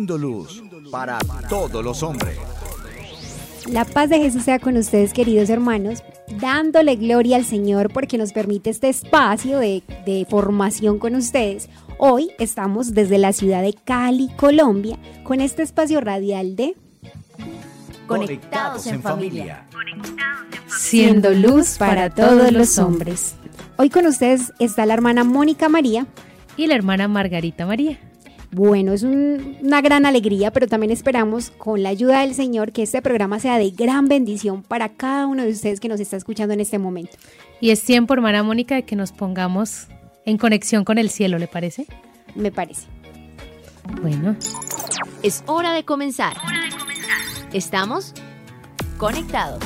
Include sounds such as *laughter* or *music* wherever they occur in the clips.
Siendo luz para todos los hombres. La paz de Jesús sea con ustedes, queridos hermanos, dándole gloria al Señor porque nos permite este espacio de, de, formación con ustedes. Hoy estamos desde la ciudad de Cali, Colombia, con este espacio radial de Conectados en familia. Siendo luz para todos los hombres. Hoy con ustedes está la hermana Mónica María y la hermana Margarita María. Bueno, es un, una gran alegría, pero también esperamos con la ayuda del Señor que este programa sea de gran bendición para cada uno de ustedes que nos está escuchando en este momento. Y es tiempo, hermana Mónica, de que nos pongamos en conexión con el cielo, ¿le parece? Me parece. Bueno. Es hora de comenzar. Estamos conectados.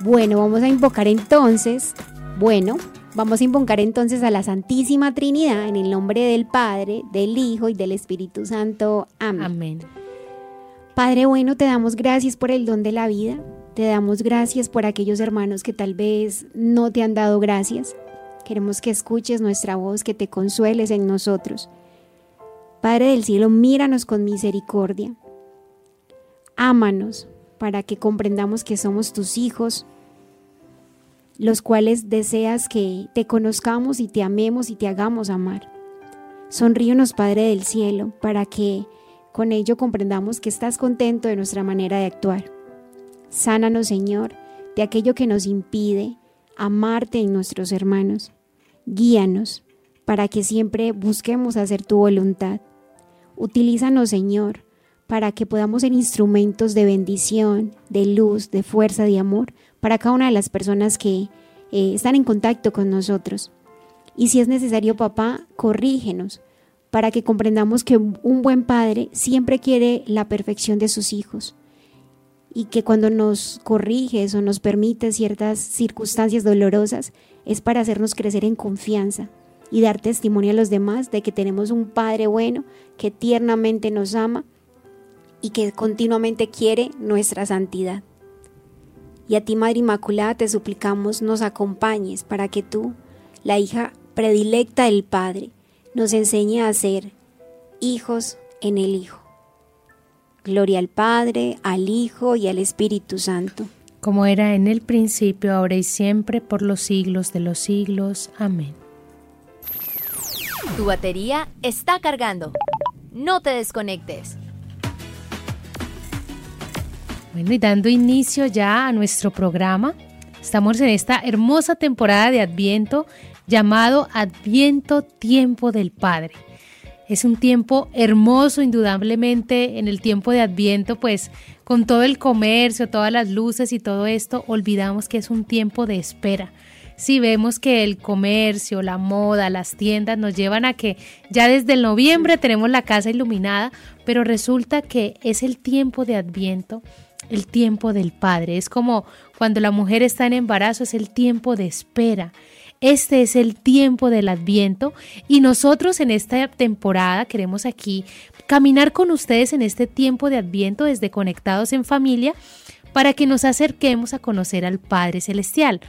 Bueno, vamos a invocar entonces, bueno, vamos a invocar entonces a la Santísima Trinidad en el nombre del Padre, del Hijo y del Espíritu Santo. Amén. Amén. Padre bueno, te damos gracias por el don de la vida. Te damos gracias por aquellos hermanos que tal vez no te han dado gracias. Queremos que escuches nuestra voz, que te consueles en nosotros. Padre del cielo, míranos con misericordia. Ámanos para que comprendamos que somos tus hijos, los cuales deseas que te conozcamos y te amemos y te hagamos amar. Sonríenos, Padre del cielo, para que con ello comprendamos que estás contento de nuestra manera de actuar. Sánanos, Señor, de aquello que nos impide amarte en nuestros hermanos. Guíanos para que siempre busquemos hacer tu voluntad. Utilízanos, Señor, para que podamos ser instrumentos de bendición, de luz, de fuerza, de amor para cada una de las personas que eh, están en contacto con nosotros. Y si es necesario, papá, corrígenos para que comprendamos que un buen padre siempre quiere la perfección de sus hijos y que cuando nos corriges o nos permite ciertas circunstancias dolorosas es para hacernos crecer en confianza y dar testimonio a los demás de que tenemos un Padre bueno que tiernamente nos ama y que continuamente quiere nuestra santidad. Y a ti, Madre Inmaculada, te suplicamos nos acompañes para que tú, la hija predilecta del Padre, nos enseñe a ser hijos en el Hijo. Gloria al Padre, al Hijo y al Espíritu Santo. Como era en el principio, ahora y siempre, por los siglos de los siglos. Amén. Tu batería está cargando. No te desconectes. Bueno, y dando inicio ya a nuestro programa, estamos en esta hermosa temporada de Adviento llamado Adviento Tiempo del Padre. Es un tiempo hermoso, indudablemente, en el tiempo de Adviento, pues con todo el comercio, todas las luces y todo esto, olvidamos que es un tiempo de espera. Si vemos que el comercio, la moda, las tiendas nos llevan a que ya desde el noviembre tenemos la casa iluminada, pero resulta que es el tiempo de Adviento, el tiempo del Padre. Es como cuando la mujer está en embarazo, es el tiempo de espera. Este es el tiempo del adviento y nosotros en esta temporada queremos aquí caminar con ustedes en este tiempo de adviento desde Conectados en Familia para que nos acerquemos a conocer al Padre Celestial.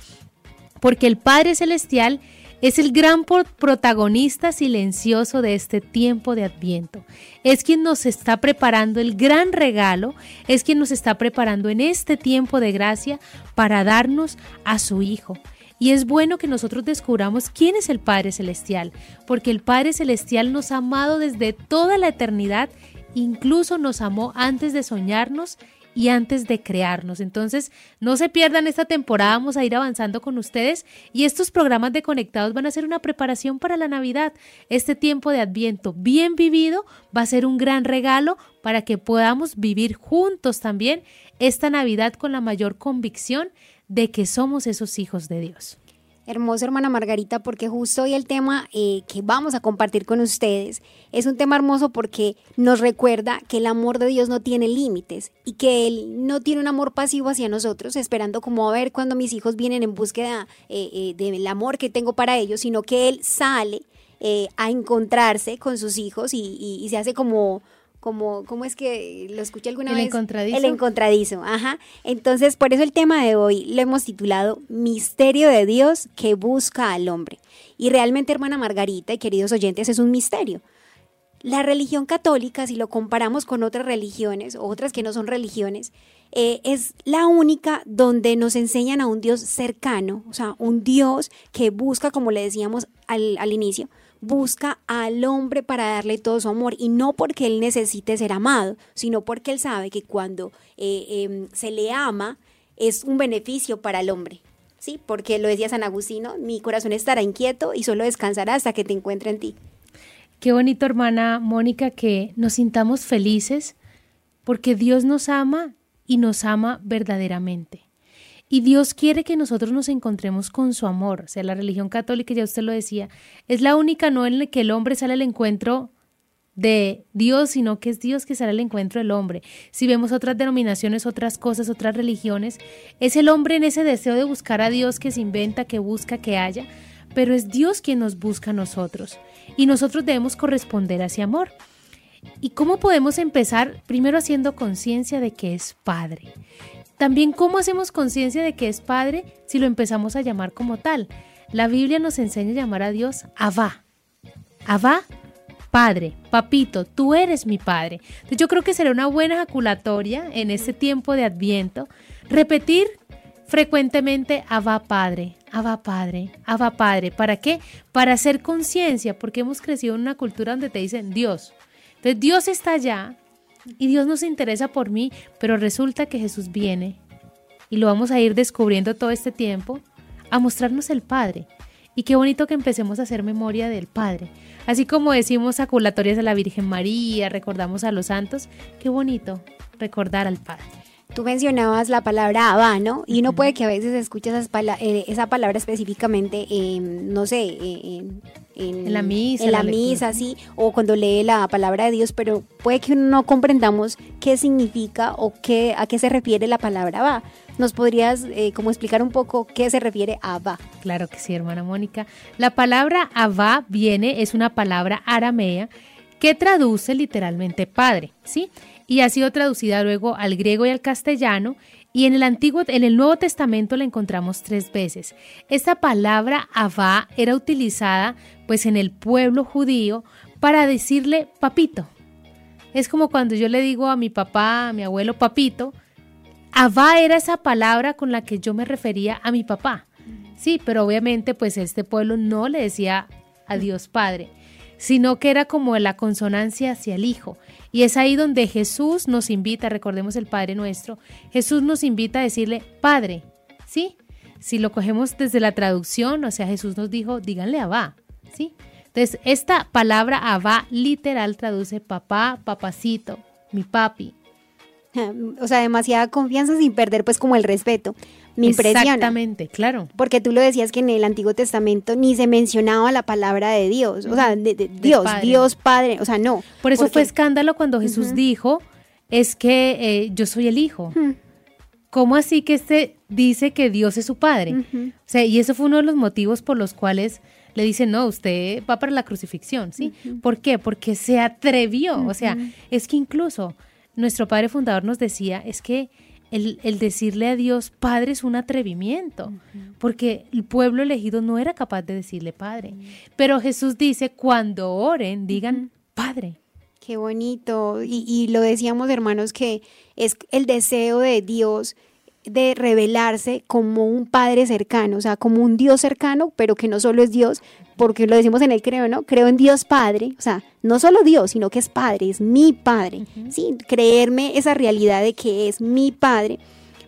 Porque el Padre Celestial es el gran protagonista silencioso de este tiempo de Adviento. Es quien nos está preparando el gran regalo, es quien nos está preparando en este tiempo de gracia para darnos a su Hijo. Y es bueno que nosotros descubramos quién es el Padre Celestial, porque el Padre Celestial nos ha amado desde toda la eternidad, incluso nos amó antes de soñarnos y antes de crearnos. Entonces, no se pierdan esta temporada, vamos a ir avanzando con ustedes y estos programas de conectados van a ser una preparación para la Navidad. Este tiempo de Adviento bien vivido va a ser un gran regalo para que podamos vivir juntos también esta Navidad con la mayor convicción de que somos esos hijos de Dios. Hermoso, hermana Margarita, porque justo hoy el tema eh, que vamos a compartir con ustedes es un tema hermoso porque nos recuerda que el amor de Dios no tiene límites y que Él no tiene un amor pasivo hacia nosotros, esperando como a ver cuando mis hijos vienen en búsqueda eh, eh, del amor que tengo para ellos, sino que Él sale a encontrarse con sus hijos y se hace como como, ¿cómo es que lo escuché alguna vez? El encontradizo. El encontradizo, ajá. Entonces, por eso el tema de hoy lo hemos titulado Misterio de Dios que busca al hombre. Y realmente, hermana Margarita y queridos oyentes, es un misterio. La religión católica, si lo comparamos con otras religiones o otras que no son religiones, eh, es la única donde nos enseñan a un Dios cercano, o sea, un Dios que busca, como le decíamos al, al inicio, busca al hombre para darle todo su amor y no porque él necesite ser amado, sino porque él sabe que cuando eh, em, se le ama es un beneficio para el hombre. Sí, porque lo decía San Agustino, mi corazón estará inquieto y solo descansará hasta que te encuentre en ti. Qué bonito, hermana Mónica, que nos sintamos felices porque Dios nos ama y nos ama verdaderamente. Y Dios quiere que nosotros nos encontremos con su amor. O sea, la religión católica, ya usted lo decía, es la única no en la que el hombre sale al encuentro de Dios, sino que es Dios que sale al encuentro del hombre. Si vemos otras denominaciones, otras cosas, otras religiones, es el hombre en ese deseo de buscar a Dios que se inventa, que busca, que haya, pero es Dios quien nos busca a nosotros. Y nosotros debemos corresponder a ese amor. ¿Y cómo podemos empezar? Primero haciendo conciencia de que es Padre. También cómo hacemos conciencia de que es Padre si lo empezamos a llamar como tal. La Biblia nos enseña a llamar a Dios Abba. Abba, Padre, Papito, tú eres mi Padre. Entonces yo creo que será una buena ejaculatoria en este tiempo de Adviento repetir frecuentemente Abba Padre, Abba Padre, Abba Padre. ¿Para qué? Para hacer conciencia, porque hemos crecido en una cultura donde te dicen Dios. Entonces Dios está allá, y Dios nos interesa por mí, pero resulta que Jesús viene y lo vamos a ir descubriendo todo este tiempo a mostrarnos el Padre. Y qué bonito que empecemos a hacer memoria del Padre. Así como decimos aculatorias a la Virgen María, recordamos a los santos, qué bonito recordar al Padre. Tú mencionabas la palabra Abba, ¿no? Y uno puede que a veces escuche eh, esa palabra específicamente, no sé, en, la misa. En la, misa, sí, o cuando lee la palabra de Dios, pero puede que no comprendamos qué significa o qué, a qué se refiere la palabra Abba. ¿Nos podrías eh, como explicar un poco qué se refiere a Abba? Claro que sí, hermana Mónica. La palabra Abba viene, es una palabra aramea que traduce literalmente padre, ¿sí? Y ha sido traducida luego al griego y al castellano y en el Antiguo, en el Nuevo Testamento la encontramos tres veces. Esta palabra Abba era utilizada pues en el pueblo judío para decirle papito. Es como cuando yo le digo a mi papá, a mi abuelo papito, Abba era esa palabra con la que yo me refería a mi papá. Sí, pero obviamente pues este pueblo no le decía a Dios Padre, sino que era como la consonancia hacia el Hijo. Y es ahí donde Jesús nos invita, recordemos el Padre nuestro, Jesús nos invita a decirle, Padre, ¿sí? Si lo cogemos desde la traducción, o sea, Jesús nos dijo, díganle Abba, ¿sí? Entonces, esta palabra Abba literal traduce papá, papacito, mi papi. *laughs* O sea, demasiada confianza sin perder pues como el respeto. Me Exactamente, claro. Porque tú lo decías que en el Antiguo Testamento ni se mencionaba la palabra de Dios, o sea, de, Dios, Dios Padre, o sea, no. Por eso fue escándalo cuando Jesús dijo, es que eh, yo soy el Hijo. ¿Cómo así que este dice que Dios es su Padre? O sea, y eso fue uno de los motivos por los cuales le dicen, no, usted va para la crucifixión, ¿sí? ¿Por qué? Porque se atrevió, o sea, es que incluso nuestro Padre Fundador nos decía, es que el, decirle a Dios Padre es un atrevimiento, porque el pueblo elegido no era capaz de decirle Padre. Pero Jesús dice, cuando oren, digan Padre. Qué bonito. Y, y lo decíamos, hermanos, que es el deseo de Dios de revelarse como un padre cercano, o sea, como un Dios cercano, pero que no solo es Dios, porque lo decimos en el creo, ¿no? Creo en Dios Padre, o sea, no solo Dios, sino que es Padre, es mi Padre, ¿sí? Creerme esa realidad de que es mi Padre,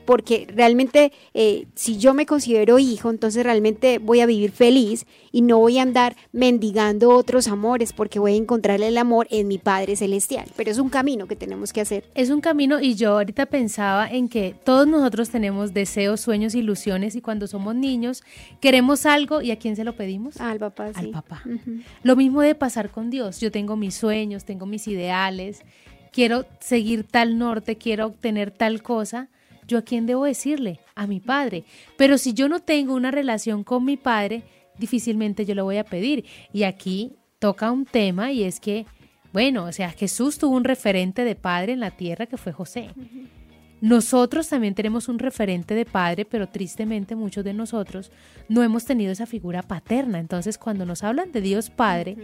porque realmente eh, si yo me considero hijo, entonces realmente voy a vivir feliz y no voy a andar mendigando otros amores porque voy a encontrar el amor en mi Padre Celestial. Pero es un camino que tenemos que hacer. Es un camino y yo ahorita pensaba en que todos nosotros tenemos deseos, sueños, ilusiones y cuando somos niños queremos algo y a quién se lo pedimos? Al papá, Al papá. Lo mismo de pasar con Dios. Yo tengo mis sueños, tengo mis ideales, quiero seguir tal norte, quiero obtener tal cosa. ¿Yo a quién debo decirle? A mi padre. Pero si yo no tengo una relación con mi padre, difícilmente yo lo voy a pedir. Y aquí toca un tema y es que, bueno, o sea, Jesús tuvo un referente de padre en la tierra que fue José. Nosotros también tenemos un referente de padre, pero tristemente muchos de nosotros no hemos tenido esa figura paterna. Entonces, cuando nos hablan de Dios Padre,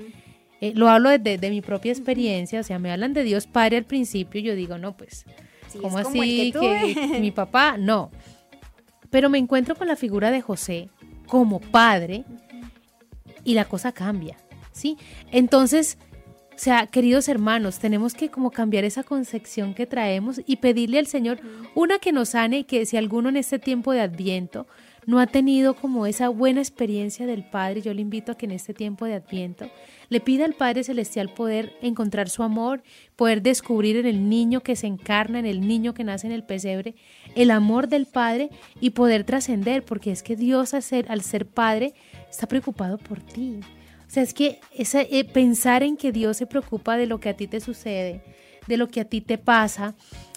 eh, lo hablo de, mi propia experiencia, o sea, me hablan de Dios Padre al principio, yo digo, no, pues, ¿cómo así que, mi papá? No. Pero me encuentro con la figura de José como padre y la cosa cambia, ¿sí? Entonces, o sea, queridos hermanos, tenemos que como cambiar esa concepción que traemos y pedirle al Señor una que nos sane, que si alguno en este tiempo de Adviento no ha tenido como esa buena experiencia del Padre, yo le invito a que en este tiempo de Adviento le pida al Padre Celestial poder encontrar su amor, poder descubrir en el niño que se encarna, en el niño que nace en el pesebre, el amor del Padre y poder trascender, porque es que Dios al ser, al ser Padre está preocupado por ti. O sea, es que eh, pensar en que Dios se preocupa de lo que a ti te sucede, de lo que a ti te pasa,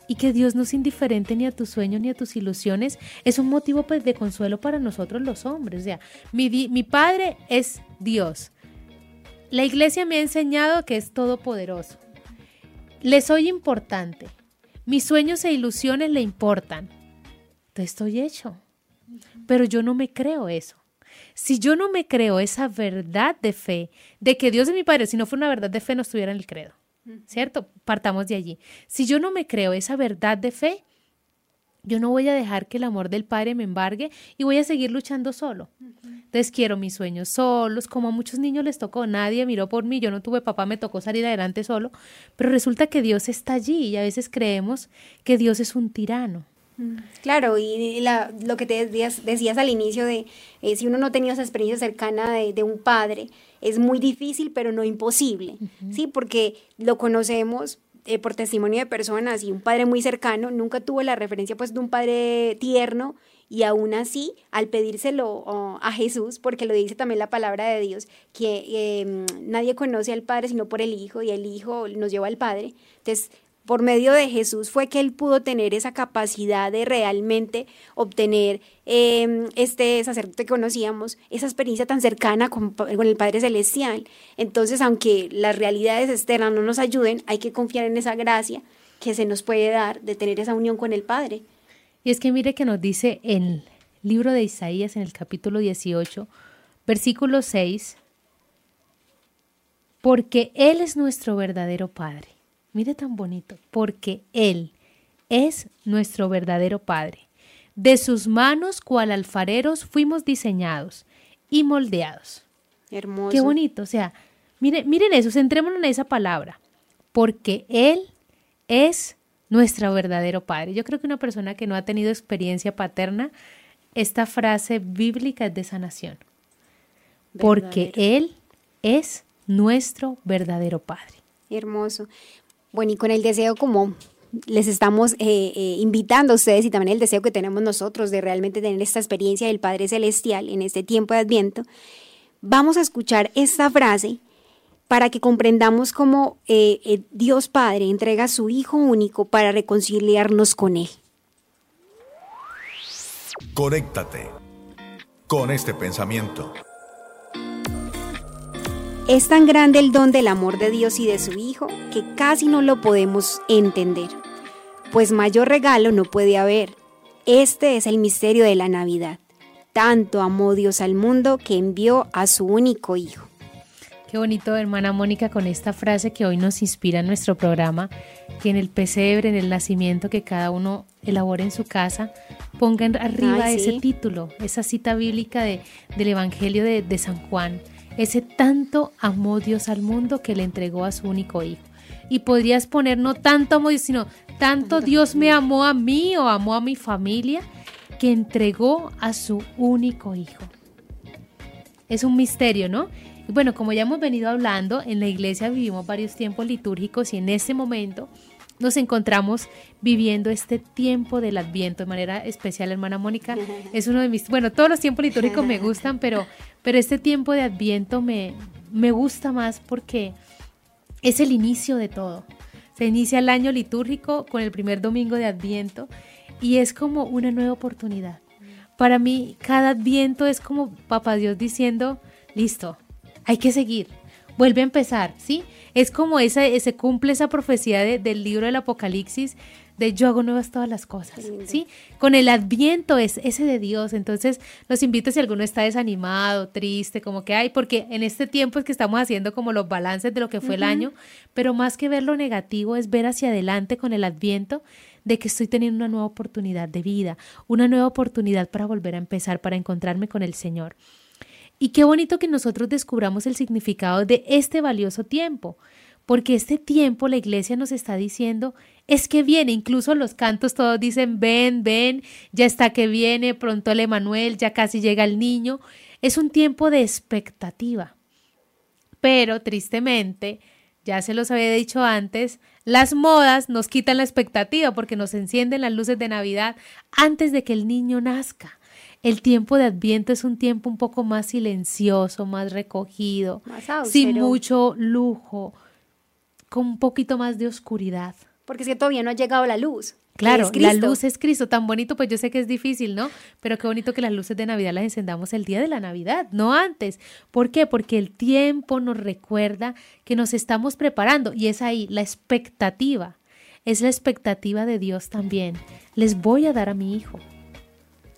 y que Dios no es indiferente ni a tus sueños ni a tus ilusiones, es un motivo pues, de consuelo para nosotros los hombres. O sea, mi, mi Padre es Dios. La iglesia me ha enseñado que es todopoderoso. Le soy importante. Mis sueños e ilusiones le importan. Te estoy hecho. Pero yo no me creo eso. Si yo no me creo esa verdad de fe, de que Dios es mi Padre, si no fuera una verdad de fe no estuviera en el credo. ¿cierto? Partamos de allí. Si yo no me creo esa verdad de fe, yo no voy a dejar que el amor del Padre me embargue y voy a seguir luchando solo. Entonces quiero mis sueños solos, como a muchos niños les tocó, nadie miró por mí, yo no tuve papá, me tocó salir adelante solo, pero resulta que Dios está allí y a veces creemos que Dios es un tirano. Claro, y lo que te decías, decías al inicio de eh, si uno no ha tenido esa experiencia cercana de, un padre, es muy difícil, pero no imposible, ¿sí? Porque lo conocemos eh, por testimonio de personas y un padre muy cercano nunca tuvo la referencia pues de un padre tierno y aún así al pedírselo a Jesús, porque lo dice también la palabra de Dios, que em, nadie conoce al Padre sino por el Hijo y el Hijo nos lleva al Padre. Entonces, por medio de Jesús fue que él pudo tener esa capacidad de realmente obtener em, este sacerdote que conocíamos, esa experiencia tan cercana con, el Padre Celestial. Entonces, aunque las realidades externas no nos ayuden, hay que confiar en esa gracia que se nos puede dar de tener esa unión con el Padre. Y es que mire que nos dice en el libro de Isaías, en el capítulo 18, versículo 6, porque Él es nuestro verdadero Padre Mire tan bonito, porque Él es nuestro verdadero Padre. De sus manos, cual alfareros, fuimos diseñados y moldeados. Hermoso. Qué bonito. O sea, miren, miren eso, centrémonos en esa palabra. Porque Él es nuestro verdadero Padre. Yo creo que una persona que no ha tenido experiencia paterna, esta frase bíblica es de sanación. Porque Él es nuestro verdadero Padre. Hermoso. Bueno, y con el deseo como les estamos eh, eh, invitando a ustedes y también el deseo que tenemos nosotros de realmente tener esta experiencia del Padre Celestial en este tiempo de Adviento, vamos a escuchar esta frase para que comprendamos cómo eh, Dios Padre entrega a su Hijo único para reconciliarnos con Él. Conéctate con este pensamiento. Es tan grande el don del amor de Dios y de su Hijo que casi no lo podemos entender. Pues mayor regalo no puede haber. Este es el misterio de la Navidad. Tanto amó Dios al mundo que envió a su único Hijo. Qué bonito, hermana Mónica, con esta frase que hoy nos inspira en nuestro programa, que en el pesebre, en el nacimiento que cada uno elabore en su casa, pongan arriba ese título, esa cita bíblica de, del Evangelio de, de San Juan ese tanto amó Dios al mundo que le entregó a su único hijo. Y podrías poner no tanto amor, sino tanto Dios me amó a mí o amó a mi familia que entregó a su único hijo. Es un misterio, ¿no? Y bueno, como ya hemos venido hablando, en la iglesia vivimos varios tiempos litúrgicos y en este momento nos encontramos viviendo este tiempo del Adviento de manera especial, hermana Mónica. *laughs* Es uno de mis, bueno, todos los tiempos litúrgicos me gustan, pero, pero este tiempo de Adviento me, me gusta más porque es el inicio de todo. Se inicia el año litúrgico con el primer domingo de Adviento y es como una nueva oportunidad. Para mí, cada Adviento es como Papá Dios diciendo, listo, hay que seguir, vuelve a empezar, ¿sí? Es como esa, se cumple esa profecía del libro del Apocalipsis de yo hago nuevas todas las cosas, ¿sí? Con el adviento es ese de Dios, entonces los invito si alguno está desanimado, triste, como que hay, porque en este tiempo es que estamos haciendo como los balances de lo que fue el año, pero más que ver lo negativo es ver hacia adelante con el adviento de que estoy teniendo una nueva oportunidad de vida, una nueva oportunidad para volver a empezar, para encontrarme con el Señor. Y qué bonito que nosotros descubramos el significado de este valioso tiempo, porque este tiempo la iglesia nos está diciendo es que viene, incluso los cantos todos dicen ven, ven, ya está que viene, pronto el Emanuel, ya casi llega el niño. Es un tiempo de expectativa. Pero tristemente, ya se los había dicho antes, las modas nos quitan la expectativa porque nos encienden las luces de Navidad antes de que el niño nazca. El tiempo de Adviento es un tiempo un poco más silencioso, más recogido, sin mucho lujo, con un poquito más de oscuridad. Porque es que todavía no ha llegado la luz. Claro, la luz es Cristo, tan bonito, pues yo sé que es difícil, ¿no? Pero qué bonito que las luces de Navidad las encendamos el día de la Navidad, no antes. ¿Por qué? Porque el tiempo nos recuerda que nos estamos preparando y es ahí la expectativa. Es la expectativa de Dios también. Les voy a dar a mi hijo.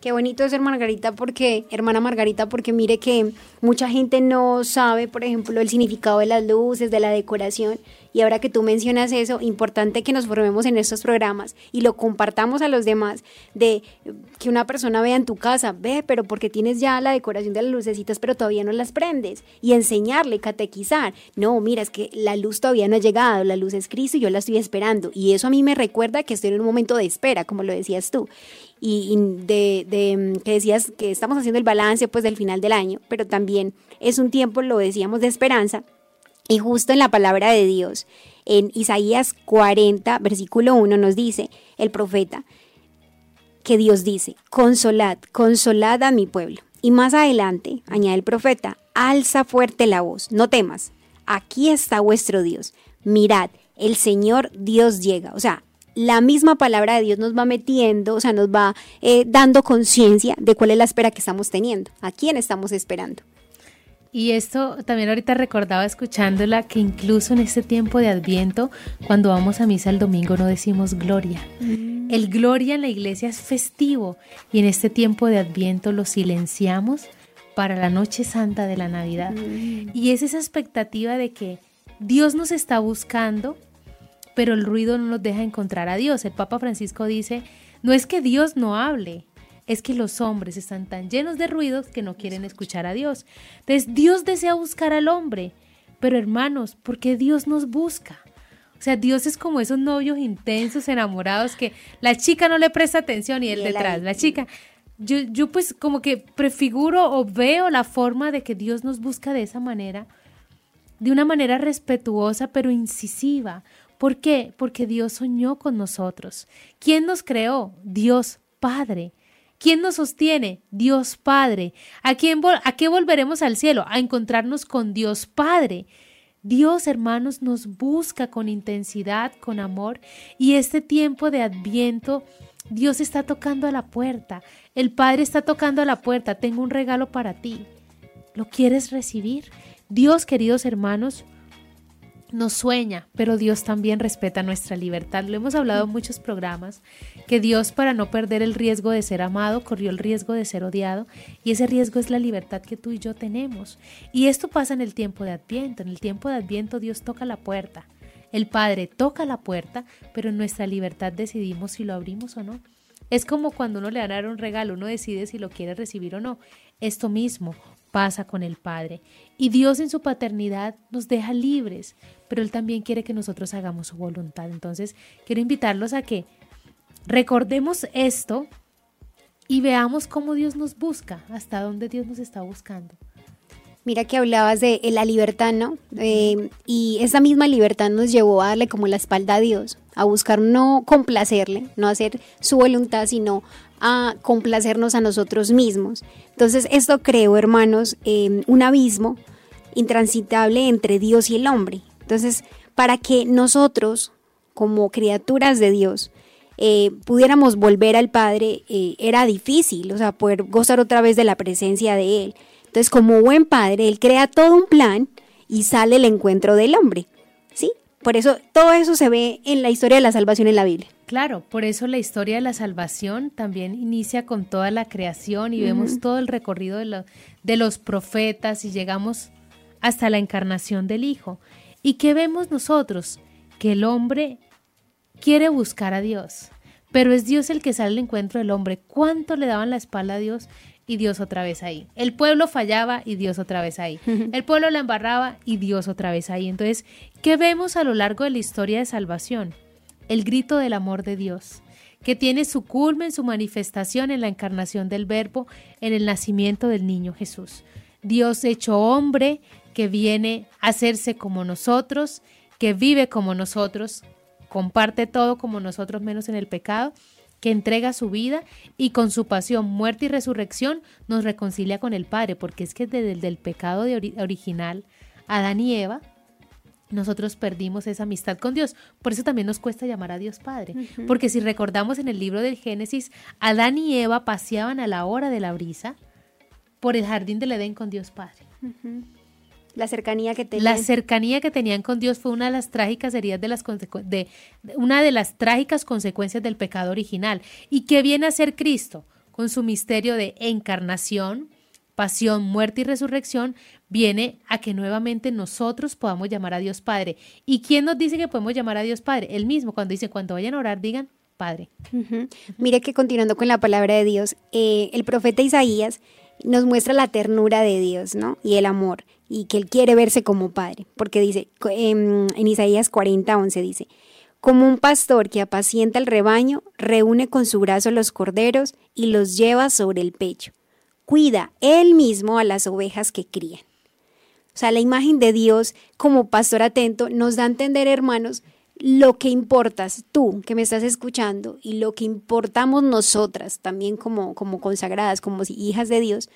Qué bonito ser Margarita porque, hermana Margarita, porque mire que mucha gente no sabe, por ejemplo, el significado de las luces, de la decoración. Y ahora que tú mencionas eso, importante que nos formemos en estos programas y lo compartamos a los demás, de que una persona vea en tu casa, ve, pero porque tienes ya la decoración de las lucecitas, pero todavía no las prendes. Y enseñarle, catequizar. No, mira, es que la luz todavía no ha llegado, la luz es Cristo y yo la estoy esperando. Y eso a mí me recuerda que estoy en un momento de espera, como lo decías tú y, de, que decías que estamos haciendo el balance pues del final del año, pero también es un tiempo, lo decíamos, de esperanza. Y justo en la palabra de Dios, en Isaías 40, versículo 1, nos dice el profeta que Dios dice, consolad, consolad a mi pueblo. Y más adelante, añade el profeta, alza fuerte la voz, no temas, aquí está vuestro Dios. Mirad, el Señor Dios llega. O sea, la misma palabra de Dios nos va metiendo, o sea, nos va eh, dando conciencia de cuál es la espera que estamos teniendo, a quién estamos esperando. Y esto también ahorita recordaba escuchándola que incluso en este tiempo de Adviento, cuando vamos a misa el domingo no decimos gloria. Mm. El gloria en la iglesia es festivo y en este tiempo de Adviento lo silenciamos para la noche santa de la Navidad. Mm. Y es esa expectativa de que Dios nos está buscando pero el ruido no nos deja encontrar a Dios. El Papa Francisco dice, no es que Dios no hable, es que los hombres están tan llenos de ruidos que no quieren escuchar a Dios. Entonces Dios desea buscar al hombre, pero hermanos, ¿por qué Dios nos busca? O sea, Dios es como esos novios intensos, enamorados, que la chica no le presta atención y él detrás, la chica. Yo, yo pues como que prefiguro o veo la forma de que Dios nos busca de esa manera, de una manera respetuosa pero incisiva. ¿Por qué? Porque Dios soñó con nosotros. ¿Quién nos creó? Dios Padre. ¿Quién nos sostiene? Dios Padre. ¿A, quién ¿A qué volveremos al cielo? A encontrarnos con Dios Padre. Dios, hermanos, nos busca con intensidad, con amor, y este tiempo de adviento, Dios está tocando a la puerta. El Padre está tocando a la puerta. Tengo un regalo para ti. ¿Lo quieres recibir? Dios, queridos hermanos, nos sueña, pero Dios también respeta nuestra libertad. Lo hemos hablado en muchos programas, que Dios para no perder el riesgo de ser amado, corrió el riesgo de ser odiado, y ese riesgo es la libertad que tú y yo tenemos. Y esto pasa en el tiempo de Adviento. En el tiempo de Adviento Dios toca la puerta. El Padre toca la puerta, pero en nuestra libertad decidimos si lo abrimos o no. Es como cuando uno le dan un regalo, uno decide si lo quiere recibir o no. Esto mismo, pasa con el Padre. Y Dios en su paternidad nos deja libres, pero Él también quiere que nosotros hagamos su voluntad. Entonces, quiero invitarlos a que recordemos esto y veamos cómo Dios nos busca, hasta dónde Dios nos está buscando. Mira que hablabas de la libertad, ¿no? Eh, y esa misma libertad nos llevó a darle como la espalda a Dios, a buscar no complacerle, no hacer su voluntad, sino a complacernos a nosotros mismos. Entonces esto creó, hermanos, eh, un abismo intransitable entre Dios y el hombre. Entonces, para que nosotros, como criaturas de Dios, eh, pudiéramos volver al Padre, era difícil, o sea, poder gozar otra vez de la presencia de Él. Entonces, como buen padre, él crea todo un plan y sale el encuentro del hombre. ¿Sí? Por eso todo eso se ve en la historia de la salvación en la Biblia. Claro, por eso la historia de la salvación también inicia con toda la creación y vemos todo el recorrido de, de los profetas y llegamos hasta la encarnación del Hijo. ¿Y qué vemos nosotros? Que el hombre quiere buscar a Dios, pero es Dios el que sale al encuentro del hombre. ¿Cuánto le daban la espalda a Dios? y Dios otra vez ahí. El pueblo fallaba y Dios otra vez ahí. *laughs* El pueblo la embarraba y Dios otra vez ahí. Entonces, ¿qué vemos a lo largo de la historia de salvación? El grito del amor de Dios, que tiene su culmen, su manifestación en la encarnación del Verbo, en el nacimiento del niño Jesús. Dios hecho hombre, que viene a hacerse como nosotros, que vive como nosotros, comparte todo como nosotros menos en el pecado que entrega su vida y con su pasión, muerte y resurrección nos reconcilia con el Padre, porque es que desde el pecado de original, Adán y Eva, nosotros perdimos esa amistad con Dios. Por eso también nos cuesta llamar a Dios Padre. Porque si recordamos en el libro del Génesis, Adán y Eva paseaban a la hora de la brisa por el jardín del Edén con Dios Padre. La cercanía que tenían. La cercanía que tenían con Dios fue una de las trágicas heridas de las de, una de las trágicas consecuencias del pecado original. ¿Y qué viene a ser Cristo? Con su misterio de encarnación, pasión, muerte y resurrección, viene a que nuevamente nosotros podamos llamar a Dios Padre. ¿Y quién nos dice que podemos llamar a Dios Padre? Él mismo, cuando dice, cuando vayan a orar, digan Padre. Mire que continuando con la palabra de Dios, eh, el profeta Isaías nos muestra la ternura de Dios, ¿no? Y el amor y que él quiere verse como padre, porque dice, en, Isaías 40, 11 dice, como un pastor que apacienta el rebaño, reúne con su brazo los corderos y los lleva sobre el pecho. Cuida él mismo a las ovejas que crían. O sea, la imagen de Dios como pastor atento nos da a entender, hermanos, lo que importas tú que me estás escuchando y lo que importamos nosotras también como, como consagradas, como hijas de Dios,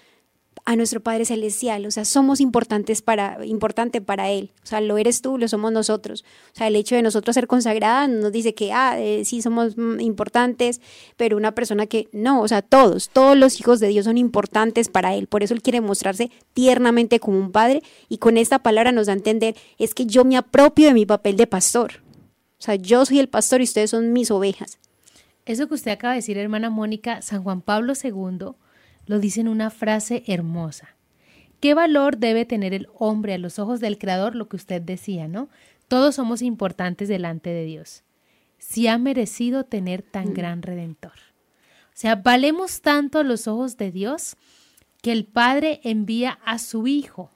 a nuestro Padre Celestial, o sea, somos importantes para, importante para Él, o sea, lo eres tú, lo somos nosotros, o sea, el hecho de nosotros ser consagradas nos dice que, ah, eh, sí somos mm, importantes, pero una persona que no, o sea, todos, todos los hijos de Dios son importantes para Él, por eso Él quiere mostrarse tiernamente como un Padre y con esta palabra nos da a entender, es que yo me apropio de mi papel de pastor, o sea, yo soy el pastor y ustedes son mis ovejas. Eso que usted acaba de decir, hermana Mónica, San Juan Pablo II, lo dice en una frase hermosa. ¿Qué valor debe tener el hombre a los ojos del Creador? Lo que usted decía, ¿no? Todos somos importantes delante de Dios. Si ha merecido tener tan mm. gran redentor. O sea, valemos tanto a los ojos de Dios que el Padre envía a su Hijo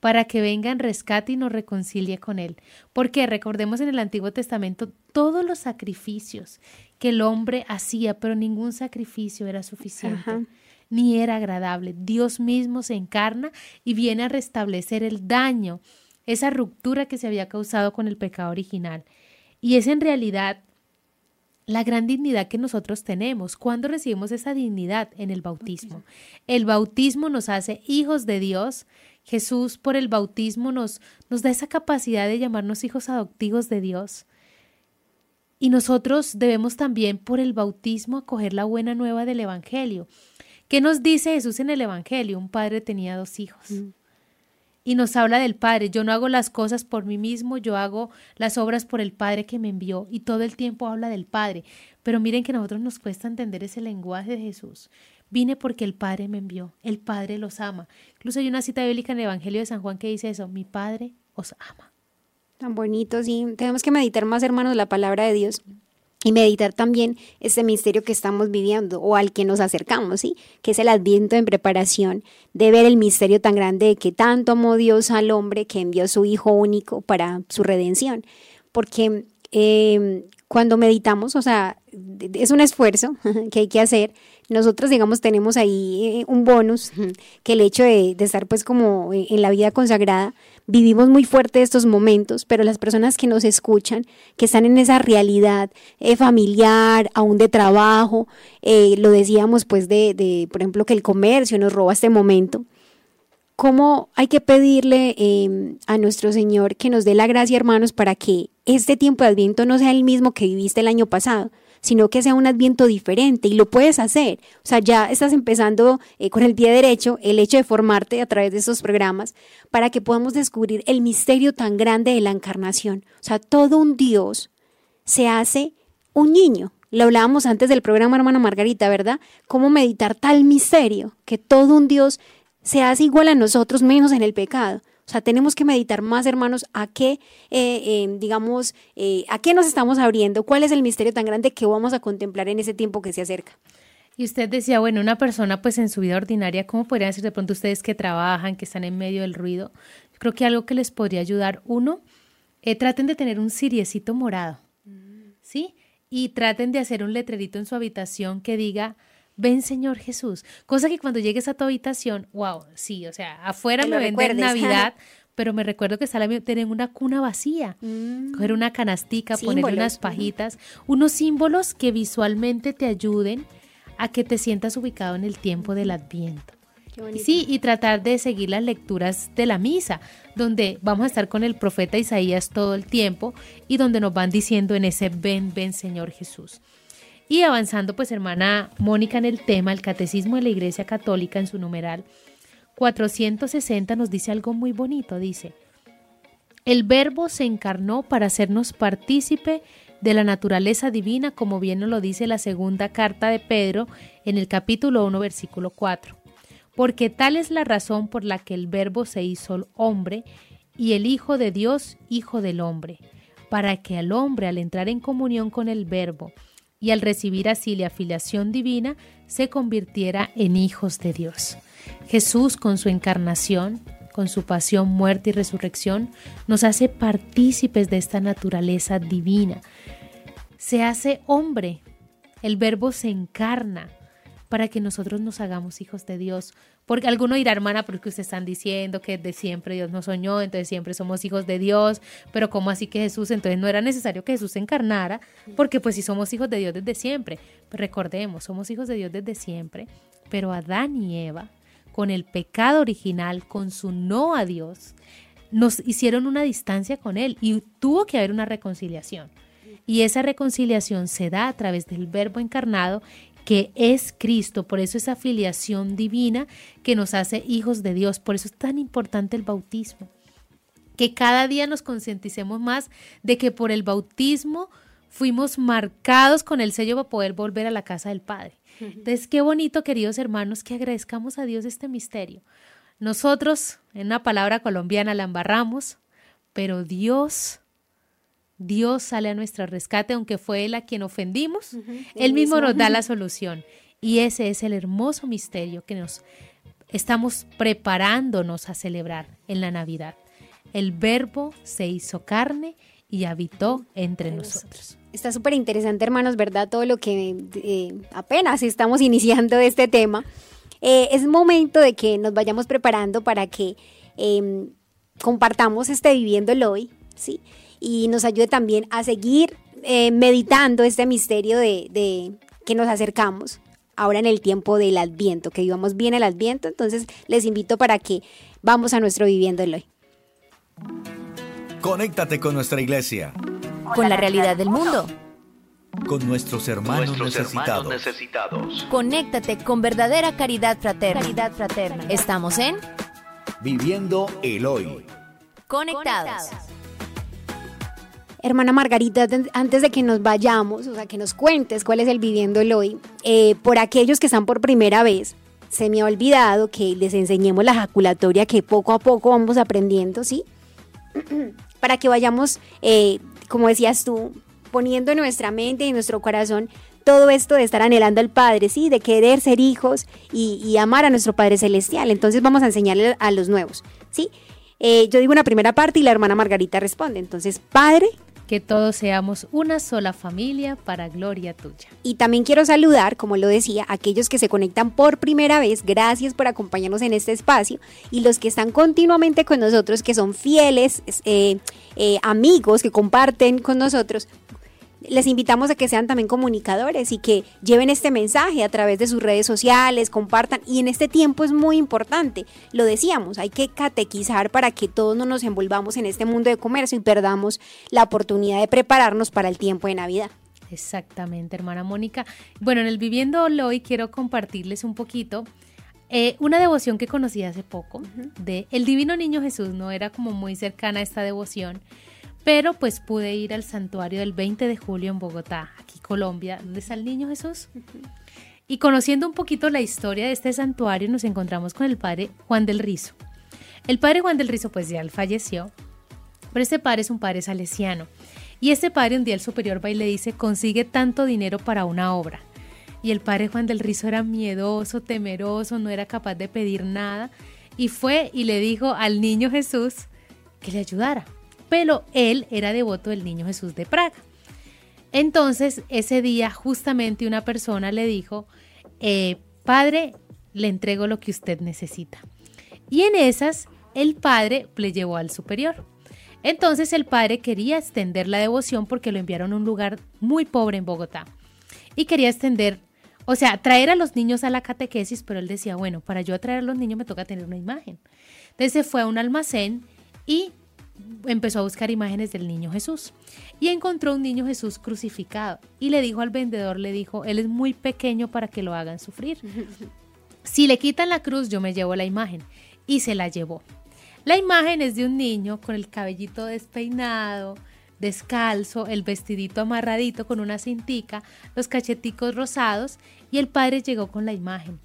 para que venga en rescate y nos reconcilie con Él. Porque recordemos en el Antiguo Testamento todos los sacrificios que el hombre hacía, pero ningún sacrificio era suficiente ni era agradable. Dios mismo se encarna y viene a restablecer el daño, esa ruptura que se había causado con el pecado original. Y es en realidad la gran dignidad que nosotros tenemos. cuando recibimos esa dignidad? En el bautismo. El bautismo nos hace hijos de Dios. Jesús por el bautismo nos, nos da esa capacidad de llamarnos hijos adoptivos de Dios. Y nosotros debemos también por el bautismo acoger la buena nueva del Evangelio. ¿Qué nos dice Jesús en el Evangelio? Un padre tenía dos hijos. Mm. Y nos habla del Padre. Yo no hago las cosas por mí mismo, yo hago las obras por el Padre que me envió. Y todo el tiempo habla del Padre. Pero miren que a nosotros nos cuesta entender ese lenguaje de Jesús. Vine porque el Padre me envió. El Padre los ama. Incluso hay una cita bíblica en el Evangelio de San Juan que dice eso. Mi Padre os ama. Tan bonito, sí. Tenemos que meditar más, hermanos, la palabra de Dios. y meditar también este misterio que estamos viviendo o al que nos acercamos, ¿sí? Que es el adviento en preparación de ver el misterio tan grande de que tanto amó Dios al hombre que envió a su Hijo único para su redención. Porque eh, cuando meditamos, o sea, es un esfuerzo *laughs* que hay que hacer. Nosotros, digamos, tenemos ahí eh, un bonus, *laughs* que el hecho de, estar pues como en la vida consagrada, vivimos muy fuerte estos momentos, pero las personas que nos escuchan, que están en esa realidad eh, familiar, aún de trabajo, eh, lo decíamos pues de, de, por ejemplo, que el comercio nos roba este momento, ¿cómo hay que pedirle em, a nuestro Señor que nos dé la gracia, hermanos, para que este tiempo de Adviento no sea el mismo que viviste el año pasado? sino que sea un adviento diferente y lo puedes hacer. O sea, ya estás empezando eh, con el pie derecho el hecho de formarte a través de estos programas para que podamos descubrir el misterio tan grande de la encarnación. O sea, todo un Dios se hace un niño. Lo hablábamos antes del programa, hermana Margarita, ¿verdad? Cómo meditar tal misterio, que todo un Dios se hace igual a nosotros, menos en el pecado. O sea, tenemos que meditar más, hermanos, a qué, eh, eh, digamos, eh, a qué nos estamos abriendo, cuál es el misterio tan grande que vamos a contemplar en ese tiempo que se acerca. Y usted decía, bueno, una persona pues en su vida ordinaria, ¿cómo podrían ser de pronto ustedes que trabajan, que están en medio del ruido? Creo que algo que les podría ayudar, uno, traten de tener un siriecito morado, ¿sí? Y traten de hacer un letrerito en su habitación que diga, ven Señor Jesús. Cosa que cuando llegues a tu habitación, wow, sí, o sea, afuera me venden *laughs* Navidad, pero me recuerdo que está la, tener una cuna vacía, mm. coger una canastica, ponerle unas pajitas, unos símbolos que visualmente te ayuden a que te sientas ubicado en el tiempo del Adviento. Sí, y tratar de seguir las lecturas de la misa, donde vamos a estar con el profeta Isaías todo el tiempo y donde nos van diciendo en ese ven, ven Señor Jesús. Y avanzando, pues hermana Mónica en el tema, el Catecismo de la Iglesia Católica en su numeral 460 nos dice algo muy bonito, dice, el verbo se encarnó para hacernos partícipe de la naturaleza divina, como bien nos lo dice la segunda carta de Pedro en el capítulo 1, versículo 4. Porque tal es la razón por la que el verbo se hizo hombre y el Hijo de Dios, Hijo del hombre, para que al hombre, al entrar en comunión con el verbo, y al recibir así la afiliación divina, se convirtiera en hijos de Dios. Jesús, con su encarnación, con su pasión, muerte y resurrección, nos hace partícipes de esta naturaleza divina. Se hace hombre, el verbo se encarna para que nosotros nos hagamos hijos de Dios, porque alguno dirá, hermana, porque ustedes están diciendo que de siempre Dios nos soñó, entonces siempre somos hijos de Dios, pero ¿cómo así que Jesús? Entonces no era necesario que Jesús se encarnara, porque pues si somos hijos de Dios desde siempre. recordemos, somos hijos de Dios desde siempre, pero Adán y Eva, con el pecado original, con su no a Dios, nos hicieron una distancia con Él y tuvo que haber una reconciliación. Y esa reconciliación se da a través del Verbo encarnado que es Cristo. Por eso esa filiación divina que nos hace hijos de Dios. Por eso es tan importante el bautismo. Que cada día nos concienticemos más de que por el bautismo fuimos marcados con el sello para poder volver a la casa del Padre. Entonces, qué bonito, queridos hermanos, que agradezcamos a Dios este misterio. Nosotros, en una palabra colombiana, la embarramos, pero Dios Dios sale a nuestro rescate, aunque fue Él a quien ofendimos, Él mismo nos da la *laughs* solución. Y ese es el hermoso misterio que nos estamos preparándonos a celebrar en la Navidad. El verbo se hizo carne y habitó entre nosotros. Está súper interesante, hermanos, ¿verdad? Todo lo que eh, apenas estamos *laughs* iniciando este tema. Eh, es momento de que nos vayamos preparando para que em, compartamos este viviendo el hoy, ¿sí? Y nos ayude también a seguir eh, meditando este misterio de, que nos acercamos ahora en el tiempo del Adviento, que vivamos bien el Adviento. Entonces les invito para que vamos a nuestro viviendo el hoy. Conéctate con nuestra iglesia. Con la realidad del mundo. Con nuestros hermanos, necesitados. necesitados. Conéctate con verdadera caridad fraterna. Caridad fraterna. Estamos en Viviendo el hoy. Conectados. Hermana Margarita, antes de que nos vayamos, o sea, que nos cuentes cuál es el viviendo el hoy, eh, por aquellos que están por primera vez, se me ha olvidado que les enseñemos la ejaculatoria que poco a poco vamos aprendiendo, ¿sí? *clears throat* Para que vayamos, eh, como decías tú, poniendo en nuestra mente y en nuestro corazón todo esto de estar anhelando al Padre, ¿sí? De querer ser hijos y, amar a nuestro Padre Celestial. Entonces vamos a enseñarle a los nuevos, ¿sí? Eh, yo digo una primera parte y la hermana Margarita responde. Entonces, Padre, que todos seamos una sola familia para gloria tuya. Y también quiero saludar, como lo decía, a aquellos que se conectan por primera vez, gracias por acompañarnos en este espacio, y los que están continuamente con nosotros, que son fieles eh, eh, amigos, que comparten con nosotros, les invitamos a que sean también comunicadores y que lleven este mensaje a través de sus redes sociales, compartan. Y en este tiempo es muy importante, lo decíamos, hay que catequizar para que todos no nos envolvamos en este mundo de comercio y perdamos la oportunidad de prepararnos para el tiempo de Navidad. Exactamente, hermana Mónica. Bueno, en el Viviendo Hoy quiero compartirles un poquito eh, una devoción que conocí hace poco de El Divino Niño Jesús, no era como muy cercana a esta devoción, pero pues pude ir al santuario del 20 de julio en Bogotá, aquí Colombia, donde está el niño Jesús. Y conociendo un poquito la historia de este santuario, nos encontramos con el padre Juan del Rizo. El padre Juan del Rizo pues ya falleció, pero este padre es un padre salesiano. Y este padre un día el superior va y le dice, consigue tanto dinero para una obra. Y el padre Juan del Rizo era miedoso, temeroso, no era capaz de pedir nada. Y fue y le dijo al niño Jesús que le ayudara pero él era devoto del Niño Jesús de Praga. Entonces, ese día justamente una persona le dijo, eh, Padre, le entrego lo que usted necesita. Y en esas, el padre le llevó al superior. Entonces el padre quería extender la devoción porque lo enviaron a un lugar muy pobre en Bogotá. Y quería extender, o sea, traer a los niños a la catequesis, pero él decía, bueno, para yo atraer a los niños me toca tener una imagen. Entonces se fue a un almacén y empezó a buscar imágenes del niño Jesús y encontró un niño Jesús crucificado y le dijo al vendedor, le dijo, él es muy pequeño para que lo hagan sufrir. *laughs* Si le quitan la cruz, yo me llevo la imagen. Y se la llevó. La imagen es de un niño con el cabellito despeinado, descalzo, el vestidito amarradito con una cintica, los cacheticos rosados y el padre llegó con la imagen.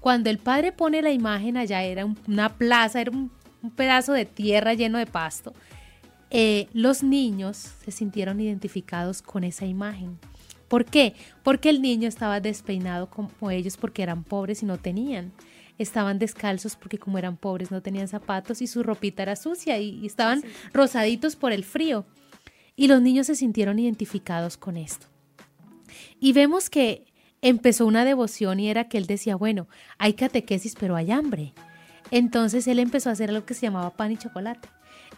Cuando el padre pone la imagen allá era una plaza, era un un pedazo de tierra lleno de pasto, eh, los niños se sintieron identificados con esa imagen. ¿Por qué? Porque el niño estaba despeinado como ellos porque eran pobres y no tenían. Estaban descalzos porque como eran pobres no tenían zapatos y su ropita era sucia y, estaban rosaditos por el frío. Y los niños se sintieron identificados con esto. Y vemos que empezó una devoción y era que él decía, bueno, hay catequesis pero hay hambre. Entonces él empezó a hacer algo que se llamaba pan y chocolate.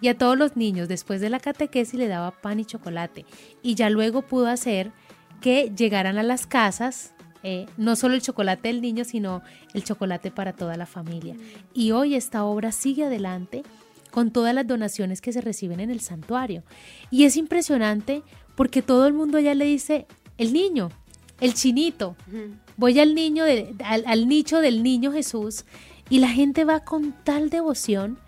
Y a todos los niños después de la catequesis le daba pan y chocolate. Y ya luego pudo hacer que llegaran a las casas eh, no solo el chocolate del niño, sino el chocolate para toda la familia. Y hoy esta obra sigue adelante con todas las donaciones que se reciben en el santuario. Y es impresionante porque todo el mundo ya le dice, el niño, el chinito. Voy al niño, al nicho del niño Jesús y la gente va con tal devoción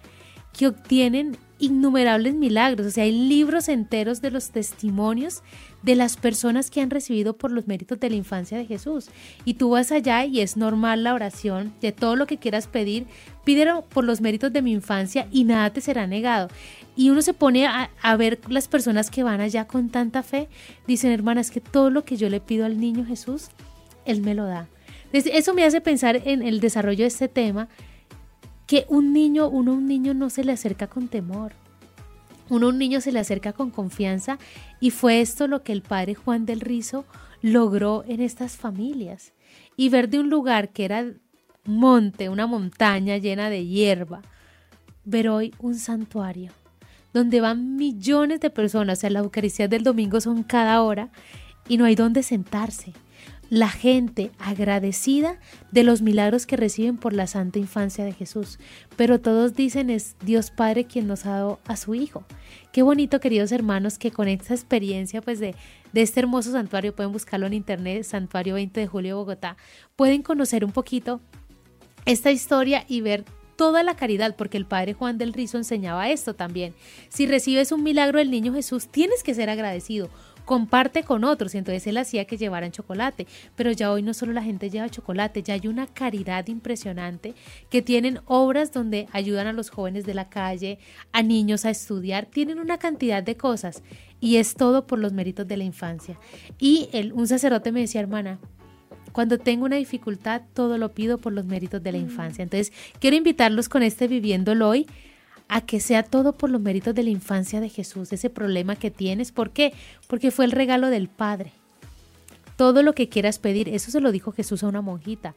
que obtienen innumerables milagros. O sea, hay libros enteros de los testimonios de las personas que han recibido por los méritos de la infancia de Jesús. Y tú vas allá y es normal la oración de todo lo que quieras pedir, pídelo por los méritos de mi infancia y nada te será negado. Y uno se pone a, a ver las personas que van allá con tanta fe, dicen, hermanas, que todo lo que yo le pido al niño Jesús, Él me lo da eso me hace pensar en el desarrollo de este tema, que un niño, uno a un niño no se le acerca con temor. Uno a un niño se le acerca con confianza y fue esto lo que el padre Juan del Rizo logró en estas familias. Y ver de un lugar que era monte, una montaña llena de hierba, ver hoy un santuario donde van millones de personas, o sea, la Eucaristía del domingo son cada hora y no hay dónde sentarse la gente agradecida de los milagros que reciben por la santa infancia de Jesús. Pero todos dicen es Dios Padre quien nos ha dado a su Hijo. Qué bonito, queridos hermanos, que con esta experiencia pues de, de este hermoso santuario, pueden buscarlo en internet, Santuario 20 de Julio Bogotá, pueden conocer un poquito esta historia y ver toda la caridad, porque el padre Juan del Rizo enseñaba esto también. Si recibes un milagro del niño Jesús, tienes que ser agradecido, comparte con otros. Y entonces él hacía que llevaran chocolate. Pero ya hoy no solo la gente lleva chocolate, ya hay una caridad impresionante que tienen obras donde ayudan a los jóvenes de la calle, a niños a estudiar, tienen una cantidad de cosas y es todo por los méritos de la infancia. Y un sacerdote me decía, hermana, cuando tengo una dificultad, todo lo pido por los méritos de la infancia. Entonces, quiero invitarlos con este Viviéndolo hoy a que sea todo por los méritos de la infancia de Jesús, ese problema que tienes. ¿Por qué? Porque fue el regalo del Padre. Todo lo que quieras pedir, eso se lo dijo Jesús a una monjita.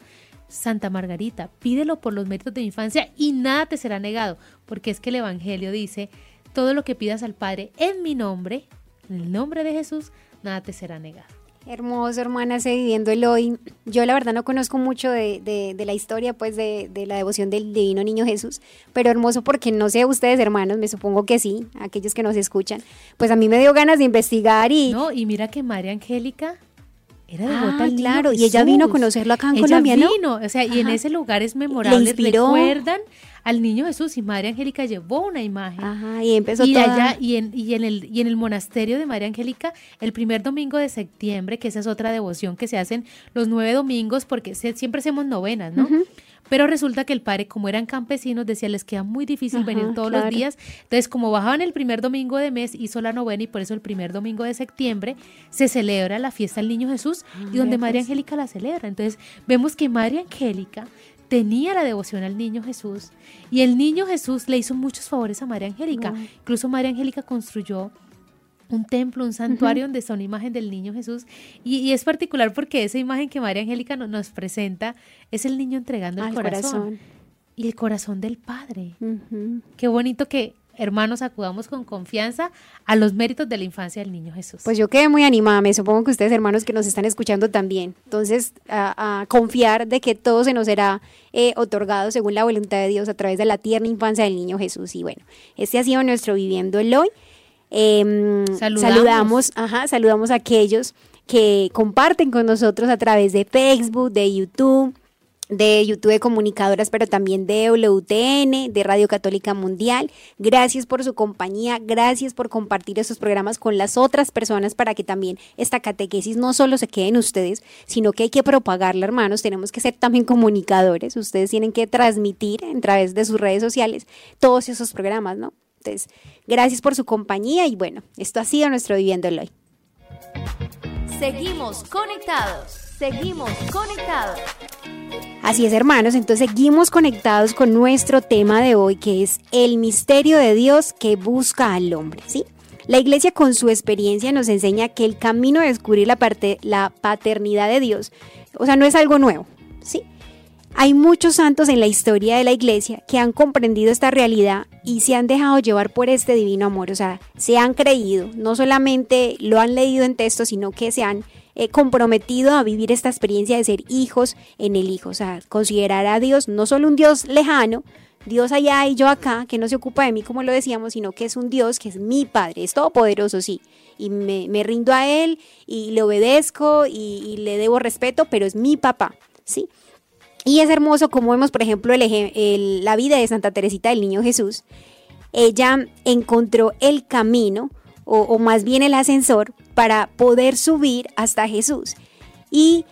Santa Margarita, pídelo por los méritos de la infancia y nada te será negado, porque es que el Evangelio dice, todo lo que pidas al Padre en mi nombre, en el nombre de Jesús, nada te será negado. Hermoso, hermana, se viviendo el hoy. Yo la verdad no conozco mucho de, la historia, pues, de, de, la devoción del Divino Niño Jesús, pero hermoso porque no sé ustedes, hermanos, me supongo que sí, aquellos que nos escuchan, pues a mí me dio ganas de investigar y... No, y mira que María Angélica era devota ah, claro, y ella vino a conocerlo acá en Colombia, ¿no? vino, o sea, y en ese lugar es memorable, recuerdan al niño Jesús y María Angélica llevó una imagen. Ajá, y empezó y allá y en, y en el y en el monasterio de María Angélica el primer domingo de septiembre, que esa es otra devoción que se hacen los nueve domingos porque siempre hacemos novenas, ¿no? Pero resulta que el padre, como eran campesinos, decía, les queda muy difícil venir todos los días. Entonces, como bajaban el primer domingo de mes, hizo la novena y por eso el primer domingo de septiembre se celebra la fiesta del Niño Jesús y donde María pues. Angélica la celebra. Entonces, vemos que María Angélica tenía la devoción al niño Jesús y el niño Jesús le hizo muchos favores a María Angélica. Incluso María Angélica construyó un templo, un santuario donde está una imagen del niño Jesús. Y, es particular porque esa imagen que María Angélica nos presenta es el niño entregando el corazón, y el corazón del Padre. Qué bonito que hermanos, acudamos con confianza a los méritos de la infancia del niño Jesús. Pues yo quedé muy animada, me supongo que ustedes hermanos que nos están escuchando también. Entonces, a, confiar de que todo se nos será eh, otorgado según la voluntad de Dios a través de la tierna infancia del niño Jesús. Y bueno, este ha sido nuestro Viviendo el Hoy. Em, saludamos. saludamos, ajá, saludamos a aquellos que comparten con nosotros a través de Facebook, de YouTube, de YouTube de Comunicadoras, pero también de WTN, de Radio Católica Mundial. Gracias por su compañía, gracias por compartir estos programas con las otras personas para que también esta catequesis no solo se quede en ustedes, sino que hay que propagarla, hermanos. Tenemos que ser también comunicadores. Ustedes tienen que transmitir a través de sus redes sociales todos esos programas, ¿no? Entonces, gracias por su compañía y bueno, esto ha sido nuestro Viviendo el Hoy. Seguimos conectados, seguimos conectados. Así es, hermanos, entonces seguimos conectados con nuestro tema de hoy, que es el misterio de Dios que busca al hombre, ¿sí? La iglesia con su experiencia nos enseña que el camino de descubrir la, parte, la paternidad de Dios, o sea, no es algo nuevo, ¿sí? Hay muchos santos en la historia de la iglesia que han comprendido esta realidad y se han dejado llevar por este divino amor, o sea, se han creído, no solamente lo han leído en texto, sino que se han eh, comprometido a vivir esta experiencia de ser hijos en el Hijo, o sea, considerar a Dios no solo un Dios lejano, Dios allá y yo acá, que no se ocupa de mí como lo decíamos, sino que es un Dios que es mi Padre, es todopoderoso, sí, y me, rindo a Él y le obedezco y, le debo respeto, pero es mi papá, ¿sí? Y es hermoso como vemos, por ejemplo, la vida de Santa Teresita del Niño Jesús. Ella encontró el camino, o más bien el ascensor, para poder subir hasta Jesús. Y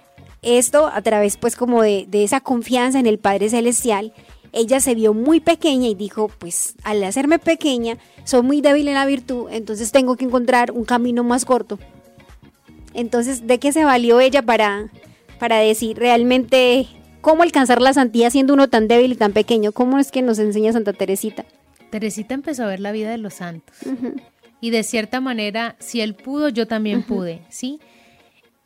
esto a través pues como de, esa confianza en el Padre Celestial, ella se vio muy pequeña y dijo, pues al hacerme pequeña, soy muy débil en la virtud, entonces tengo que encontrar un camino más corto. Entonces, ¿de qué se valió ella para, para decir realmente cómo alcanzar la santidad siendo uno tan débil y tan pequeño? ¿Cómo es que nos enseña Santa Teresita? Teresita empezó a ver la vida de los santos y de cierta manera, si él pudo, yo también pude, ¿sí?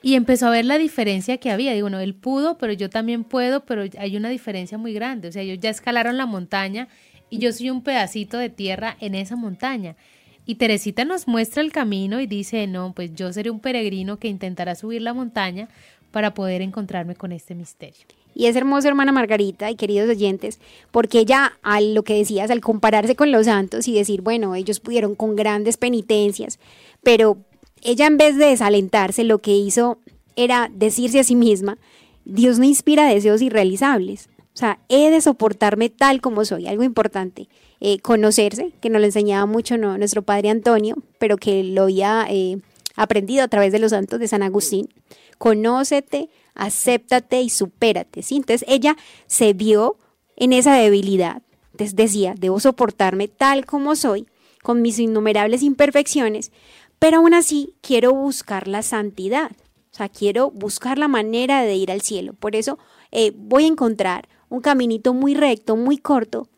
Y empezó a ver la diferencia que había. Digo, no, él pudo, pero yo también puedo, pero hay una diferencia muy grande. O sea, ellos ya escalaron la montaña y yo soy un pedacito de tierra en esa montaña. Y Teresita nos muestra el camino y dice, no, pues yo seré un peregrino que intentará subir la montaña para poder encontrarme con este misterio. Y es hermoso, hermana Margarita y queridos oyentes, porque ella, al lo que decías, al compararse con los santos y decir, bueno, ellos pudieron con grandes penitencias, pero ella en vez de desalentarse, lo que hizo era decirse a sí misma, Dios no inspira deseos irrealizables. O sea, he de soportarme tal como soy, algo importante. Eh, conocerse, que nos lo enseñaba mucho nuestro padre Antonio, pero que lo había eh, aprendido a través de los santos de San Agustín. Conócete, acéptate y supérate. ¿sí? Entonces ella se vio en esa debilidad. Entonces decía, debo soportarme tal como soy, con mis innumerables imperfecciones, pero aún así quiero buscar la santidad. O sea, quiero buscar la manera de ir al cielo. Por eso eh, voy a encontrar un caminito muy recto, muy corto,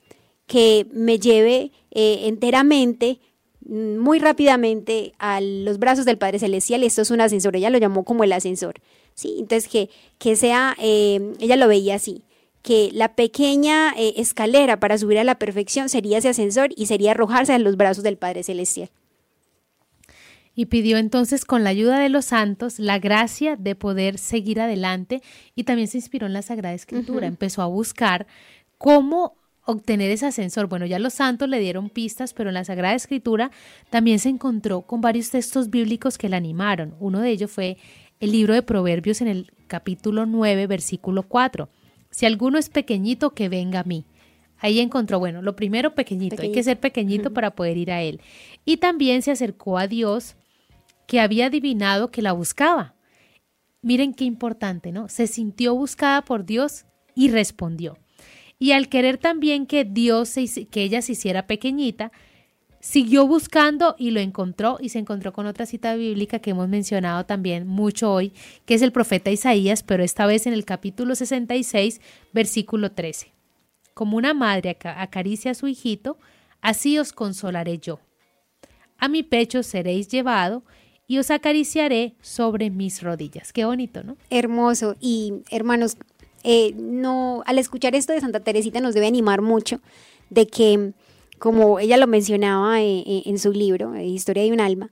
que me lleve eh, enteramente, mm, muy rápidamente a los brazos del Padre Celestial. Esto es un ascensor, ella lo llamó como el ascensor. ¿Sí? Entonces, que, que sea, eh, ella lo veía así, que la pequeña escalera para subir a la perfección sería ese ascensor y sería arrojarse a los brazos del Padre Celestial y pidió entonces con la ayuda de los santos la gracia de poder seguir adelante y también se inspiró en la Sagrada Escritura, empezó a buscar cómo obtener ese ascensor. Bueno, ya los santos le dieron pistas, pero en la Sagrada Escritura también se encontró con varios textos bíblicos que la animaron. Uno de ellos fue el libro de Proverbios en el capítulo 9, versículo 4. Si alguno es pequeñito, que venga a mí. Ahí encontró, bueno, lo primero pequeñito, hay que ser pequeñito para poder ir a él. Y también se acercó a Dios que había adivinado que la buscaba. Miren qué importante, ¿no? Se sintió buscada por Dios y respondió. Y al querer también que Dios, se, que ella se hiciera pequeñita, siguió buscando y lo encontró y se encontró con otra cita bíblica que hemos mencionado también mucho hoy, que es el profeta Isaías, pero esta vez en el capítulo 66, versículo 13. Como una madre acaricia a su hijito, así os consolaré yo. A mi pecho seréis llevado y os acariciaré sobre mis rodillas. Qué bonito, ¿no? Hermoso. Y hermanos, eh, no, al escuchar esto de Santa Teresita nos debe animar mucho de que, como ella lo mencionaba eh, eh, en su libro, Historia de un alma,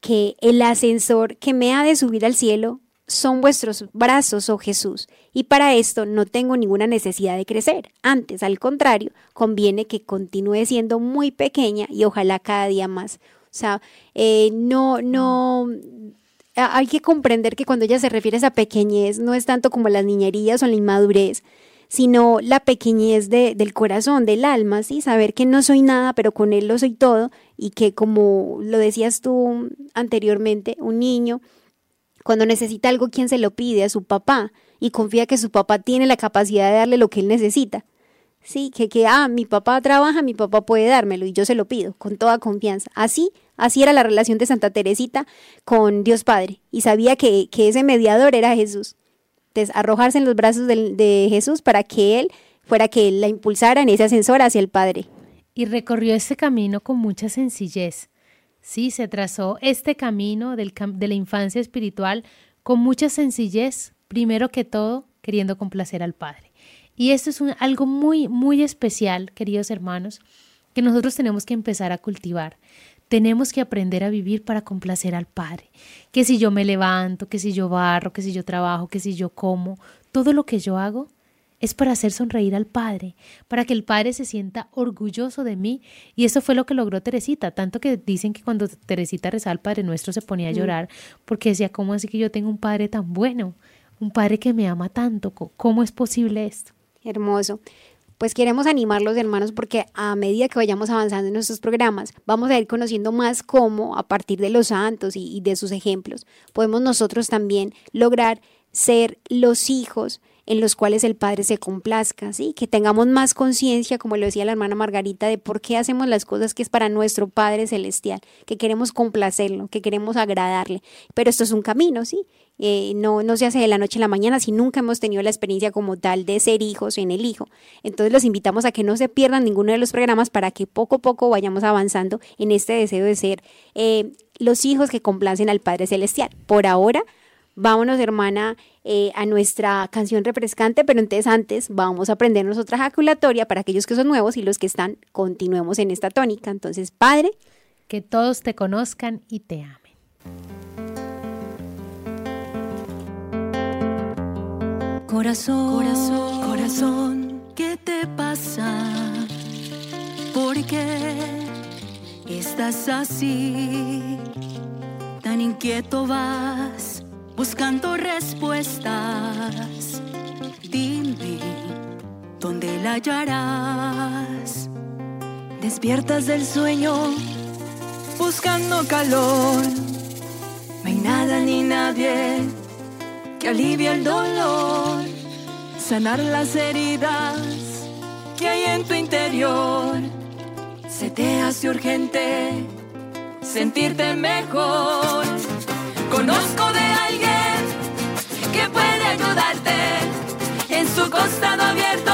que el ascensor que me ha de subir al cielo son vuestros brazos, oh Jesús, y para esto no tengo ninguna necesidad de crecer. Antes, al contrario, conviene que continúe siendo muy pequeña y ojalá cada día más. O sea, eh, no, no, hay que comprender que cuando ella se refiere a esa pequeñez, no es tanto como las niñerías o la inmadurez, sino la pequeñez de, del corazón, del alma, ¿sí? Saber que no soy nada, pero con él lo soy todo y que como lo decías tú anteriormente, un niño, cuando necesita algo, ¿quién se lo pide? A su papá y confía que su papá tiene la capacidad de darle lo que él necesita. Sí, que, que, ah, mi papá trabaja, mi papá puede dármelo y yo se lo pido con toda confianza. Así, así era la relación de Santa Teresita con Dios Padre y sabía que, que ese mediador era Jesús. Entonces, arrojarse en los brazos de, Jesús para que Él fuera que la impulsara en ese ascensor hacia el Padre. Y recorrió ese camino con mucha sencillez. Sí, se trazó este camino del, de la infancia espiritual con mucha sencillez, primero que todo, queriendo complacer al Padre. Y esto es algo muy, muy especial, queridos hermanos, que nosotros tenemos que empezar a cultivar. Tenemos que aprender a vivir para complacer al Padre. Que si yo me levanto, que si yo barro, que si yo trabajo, que si yo como, todo lo que yo hago es para hacer sonreír al Padre, para que el Padre se sienta orgulloso de mí. Y eso fue lo que logró Teresita, tanto que dicen que cuando Teresita rezaba al Padre Nuestro se ponía a mm. llorar, porque decía, ¿cómo así que yo tengo un Padre tan bueno? Un Padre que me ama tanto, ¿cómo es posible esto? Hermoso. Pues queremos animarlos, hermanos, porque a medida que vayamos avanzando en nuestros programas, vamos a ir conociendo más cómo, a partir de los santos y, y de sus ejemplos, podemos nosotros también lograr ser los hijos en los cuales el Padre se complazca, ¿sí? Que tengamos más conciencia, como lo decía la hermana Margarita, de por qué hacemos las cosas que es para nuestro Padre Celestial, que queremos complacerlo, que queremos agradarle. Pero esto es un camino, ¿sí? Eh, no, no se hace de la noche a la mañana si nunca hemos tenido la experiencia como tal de ser hijos en el hijo. Entonces los invitamos a que no se pierdan ninguno de los programas para que poco a poco vayamos avanzando en este deseo de ser eh, los hijos que complacen al Padre Celestial. Por ahora, vámonos hermana eh, a nuestra canción refrescante, pero entonces antes vamos a aprendernos otra jaculatoria para aquellos que son nuevos y los que están, continuemos en esta tónica. Entonces, Padre, que todos te conozcan y te amen. Corazón, corazón, corazón, ¿qué te pasa? ¿Por qué estás así? Tan inquieto vas buscando respuestas. Dime, ¿dónde la hallarás? Despiertas del sueño buscando calor. Me nada ni nadie que alivie el dolor, sanar las heridas que hay en tu interior. Se te hace urgente sentirte mejor. Conozco de alguien que puede ayudarte en su costado abierto,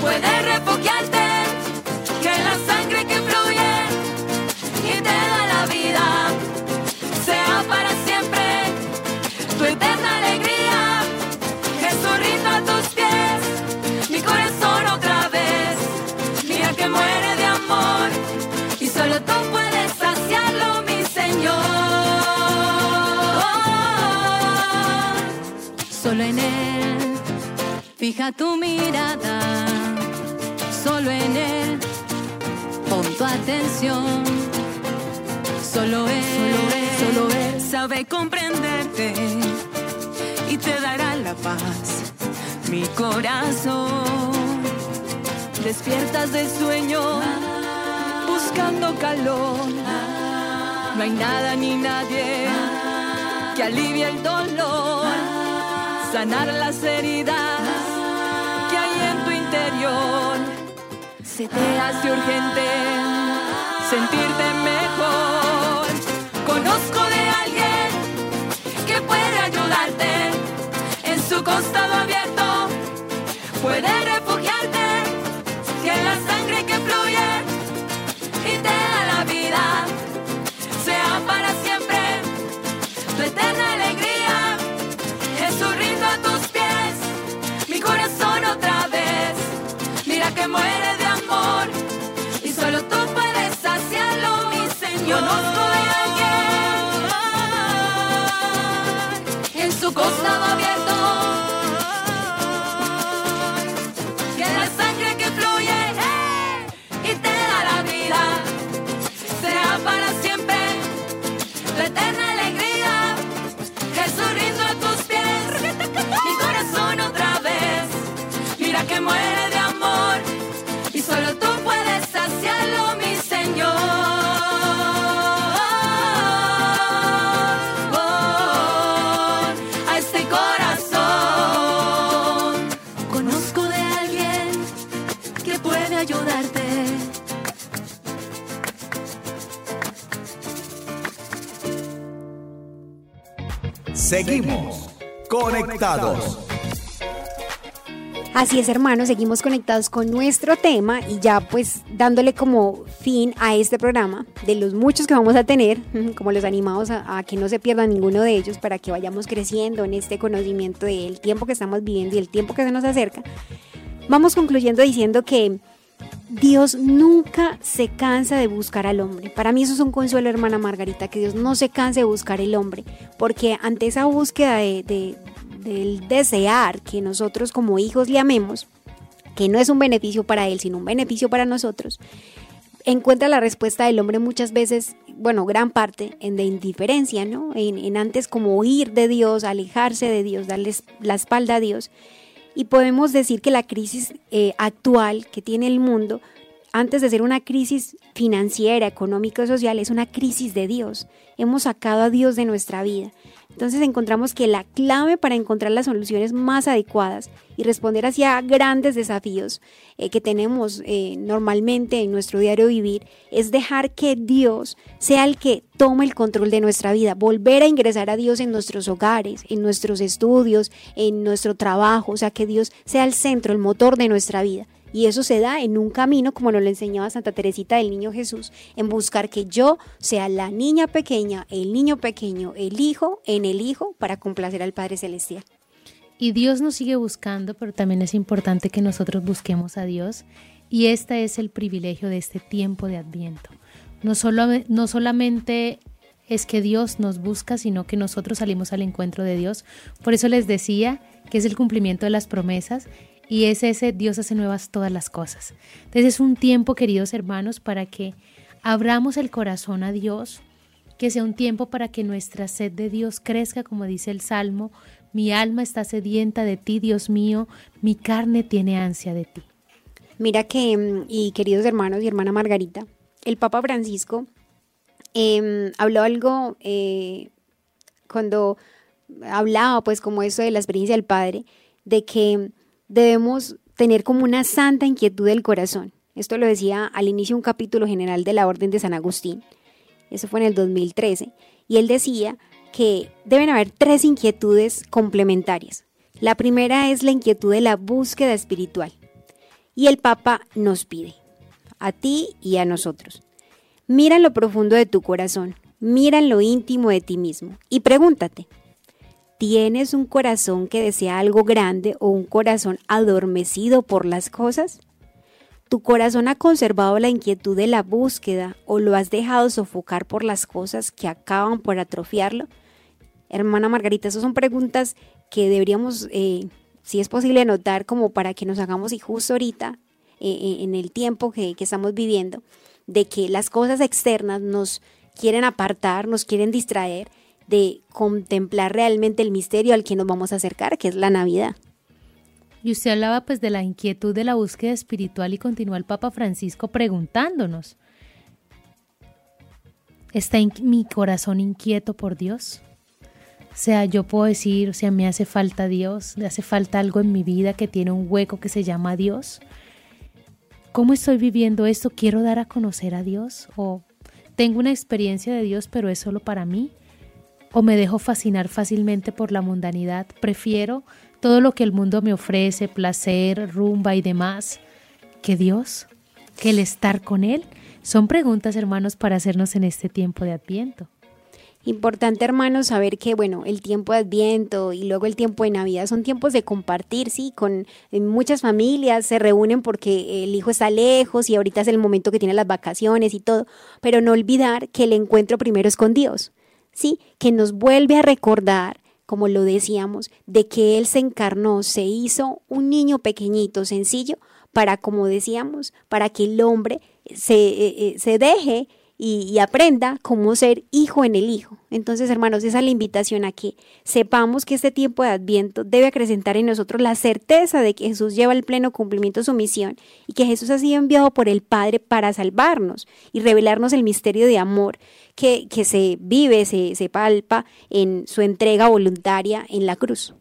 puede refugiarte que la sangre Solo en Él, fija tu mirada, solo en Él, pon tu atención. Solo Él, solo Él, sabe comprenderte y te dará la paz, mi corazón. Despiertas de sueño, buscando calor. No hay nada ni nadie que alivie el dolor, sanar las heridas que hay en tu interior. Se te hace urgente sentirte mejor. Conozco de alguien que puede ayudarte en su costado abierto. Puede refugiarte que la sangre que fluye y te da la vida sea para siempre tu eterna Conozco de alguien en su costado abierto. Seguimos conectados. Así es, hermanos, seguimos conectados con nuestro tema y ya pues dándole como fin a este programa de los muchos que vamos a tener, *laughs* como los animados a, a que no se pierda ninguno de ellos para que vayamos creciendo en este conocimiento del tiempo que estamos viviendo y el tiempo que se nos acerca. Vamos concluyendo diciendo que Dios nunca se cansa de buscar al hombre. Para mí eso es un consuelo, hermana Margarita, que Dios no se canse de buscar el hombre, porque ante esa búsqueda de, de- del desear que nosotros como hijos le amemos, que no es un beneficio para él, sino un beneficio para nosotros, encuentra la respuesta del hombre muchas veces, bueno, gran parte en de indiferencia, ¿no? En, en antes como huir de Dios, alejarse de Dios, darles la espalda a Dios. Y podemos decir que la crisis eh, actual que tiene el mundo, antes de ser una crisis financiera, económica social, es una crisis de Dios. Hemos sacado a Dios de nuestra vida. Entonces encontramos que la clave para encontrar las soluciones más adecuadas y responder hacia grandes desafíos eh, que tenemos eh, normalmente en nuestro diario vivir es dejar que Dios sea el que tome el control de nuestra vida, volver a ingresar a Dios en nuestros hogares, en nuestros estudios, en nuestro trabajo, o sea, que Dios sea el centro, el motor de nuestra vida. Y eso se da en un camino, como nos lo enseñaba Santa Teresita del Niño Jesús, en buscar que yo sea la niña pequeña, el niño pequeño, el hijo en el hijo para complacer al Padre Celestial. Y Dios nos sigue buscando, pero también es importante que nosotros busquemos a Dios. Y este es el privilegio de este tiempo de Adviento. No, solo, no solamente es que Dios nos busca, sino que nosotros salimos al encuentro de Dios. Por eso les decía que es el cumplimiento de las promesas y es ese Dios hace nuevas todas las cosas. Entonces es un tiempo, queridos hermanos, para que abramos el corazón a Dios, que sea un tiempo para que nuestra sed de Dios crezca, como dice el Salmo, mi alma está sedienta de ti, Dios mío, mi carne tiene ansia de ti. Mira que, mm, y queridos hermanos y hermana Margarita, el Papa Francisco eh, habló algo eh, cuando hablaba pues como eso de la experiencia del Padre, de que debemos tener como una santa inquietud del corazón. Esto lo decía al inicio un capítulo general de la Orden de San Agustín. Eso fue en el 2013. Y él decía que deben haber tres inquietudes complementarias. La primera es la inquietud de la búsqueda espiritual. Y el Papa nos pide, a ti y a nosotros, mira lo profundo de tu corazón, mira lo íntimo de ti mismo y pregúntate, ¿tienes un corazón que desea algo grande o un corazón adormecido por las cosas? ¿Tu corazón ha conservado la inquietud de la búsqueda o lo has dejado sofocar por las cosas que acaban por atrofiarlo? Hermana Margarita, esas son preguntas que deberíamos, eh, si es posible, anotar como para que nos hagamos y justo ahorita, eh, eh, en el tiempo que, que estamos viviendo, de que las cosas externas nos quieren apartar, nos quieren distraer de contemplar realmente el misterio al que nos vamos a acercar, que es la Navidad. Y usted hablaba pues de la inquietud de la búsqueda espiritual y continúa el Papa Francisco preguntándonos, ¿está mi corazón inquieto por Dios? O sea, yo puedo decir, o sea, me hace falta Dios, le hace falta algo en mi vida que tiene un hueco que se llama Dios. ¿Cómo estoy viviendo esto? ¿Quiero dar a conocer a Dios? ¿O tengo una experiencia de Dios, pero es solo para mí? ¿O me dejo fascinar fácilmente por la mundanidad? Prefiero todo lo que el mundo me ofrece, placer, rumba y demás, que Dios, que el estar con Él. Son preguntas, hermanos, para hacernos en este tiempo de Adviento. Importante, hermanos, saber que, bueno, el tiempo de Adviento y luego el tiempo de Navidad son tiempos de compartir, sí, con muchas familias se reúnen porque el hijo está lejos y ahorita es el momento que tiene las vacaciones y todo, pero no olvidar que el encuentro primero es con Dios, sí, que nos vuelve a recordar como lo decíamos, de que Él se encarnó, se hizo un niño pequeñito, sencillo, para, como decíamos, para que el hombre se, eh, eh, se deje y, aprenda cómo ser hijo en el hijo. Entonces, hermanos, esa es la invitación a que sepamos que este tiempo de Adviento debe acrecentar en nosotros la certeza de que Jesús lleva el pleno cumplimiento de su misión y que Jesús ha sido enviado por el Padre para salvarnos y revelarnos el misterio de amor que, que se vive, se, se palpa en su entrega voluntaria en la cruz.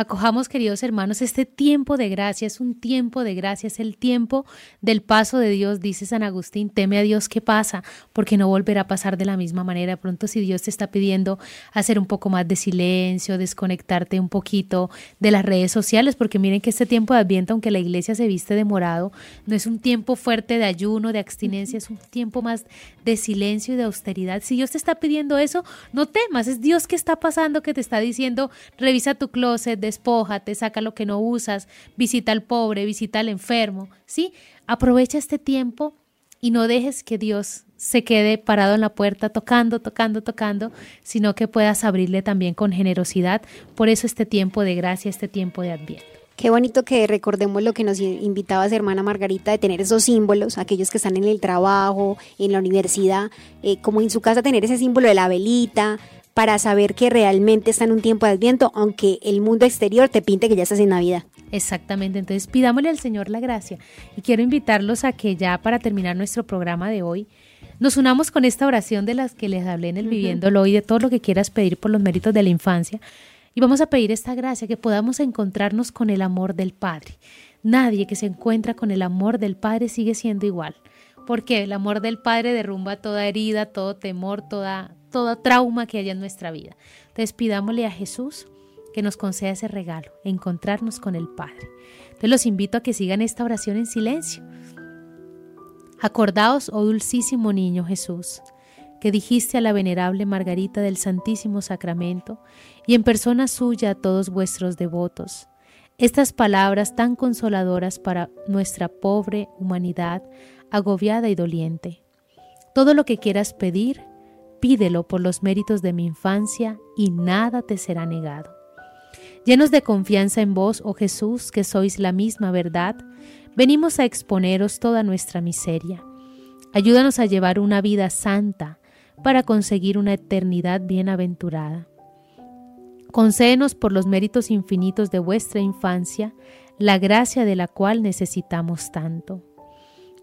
Acojamos, queridos hermanos, este tiempo de gracia es un tiempo de gracia, es el tiempo del paso de Dios, dice San Agustín, teme a Dios que pasa, porque no volverá a pasar de la misma manera. Pronto, si Dios te está pidiendo hacer un poco más de silencio, desconectarte un poquito de las redes sociales, porque miren que este tiempo de Adviento, aunque la iglesia se viste de morado, no es un tiempo fuerte de ayuno, de abstinencia, es un tiempo más de silencio y de austeridad. Si Dios te está pidiendo eso, no temas, es Dios que está pasando, que te está diciendo, revisa tu closet, despójate, saca lo que no usas, visita al pobre, visita al enfermo, ¿sí? Aprovecha este tiempo y no dejes que Dios se quede parado en la puerta tocando, tocando, tocando, sino que puedas abrirle también con generosidad. Por eso este tiempo de gracia, este tiempo de adviento. Qué bonito que recordemos lo que nos invitaba su hermana Margarita de tener esos símbolos, aquellos que están en el trabajo, en la universidad, eh, como en su casa tener ese símbolo de la velita, para saber que realmente está en un tiempo de adviento, aunque el mundo exterior te pinte que ya estás en Navidad. Exactamente, entonces pidámosle al Señor la gracia. Y quiero invitarlos a que ya para terminar nuestro programa de hoy, nos unamos con esta oración de las que les hablé en el Viviéndolo y de todo lo que quieras pedir por los méritos de la infancia. Y vamos a pedir esta gracia, que podamos encontrarnos con el amor del Padre. Nadie que se encuentra con el amor del Padre sigue siendo igual. Porque el amor del Padre derrumba toda herida, todo temor, toda todo trauma que haya en nuestra vida. Entonces pidámosle a Jesús que nos conceda ese regalo, encontrarnos con el Padre. Entonces los invito a que sigan esta oración en silencio. Acordaos, oh dulcísimo niño Jesús, que dijiste a la venerable Margarita del Santísimo Sacramento y en persona suya a todos vuestros devotos, estas palabras tan consoladoras para nuestra pobre humanidad agobiada y doliente. Todo lo que quieras pedir, Pídelo por los méritos de mi infancia y nada te será negado. Llenos de confianza en vos, oh Jesús, que sois la misma verdad, venimos a exponeros toda nuestra miseria. Ayúdanos a llevar una vida santa para conseguir una eternidad bienaventurada. Concédenos por los méritos infinitos de vuestra infancia la gracia de la cual necesitamos tanto.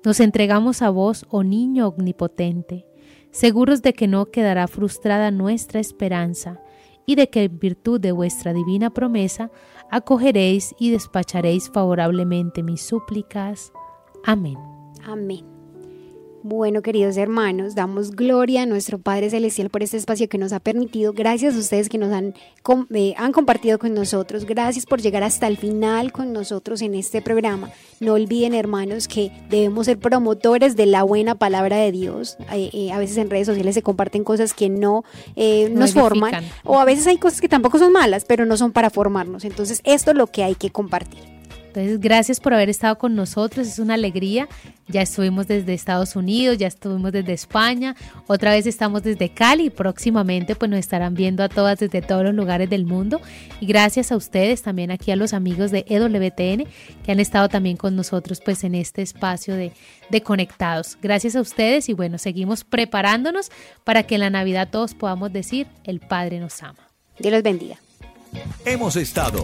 Nos entregamos a vos, oh niño omnipotente, seguros de que no quedará frustrada nuestra esperanza y de que en virtud de vuestra divina promesa acogeréis y despacharéis favorablemente mis súplicas. Amén. Amén. Bueno, queridos hermanos, damos gloria a nuestro Padre Celestial por este espacio que nos ha permitido. Gracias a ustedes que nos han, eh, han compartido con nosotros. Gracias por llegar hasta el final con nosotros en este programa. No olviden, hermanos, que debemos ser promotores de la buena palabra de Dios. Eh, eh, a veces en redes sociales se comparten cosas que no, nos forman. O a veces hay cosas que tampoco son malas, pero no son para formarnos. Entonces, esto es lo que hay que compartir. Entonces, gracias por haber estado con nosotros, es una alegría. Ya estuvimos desde Estados Unidos, ya estuvimos desde España, otra vez estamos desde Cali, próximamente pues nos estarán viendo a todas desde todos los lugares del mundo. Y gracias a ustedes, también aquí a los amigos de EWTN que han estado también con nosotros pues en este espacio de, de Conectados. Gracias a ustedes y bueno, seguimos preparándonos para que en la Navidad todos podamos decir, el Padre nos ama. Dios los bendiga. Hemos estado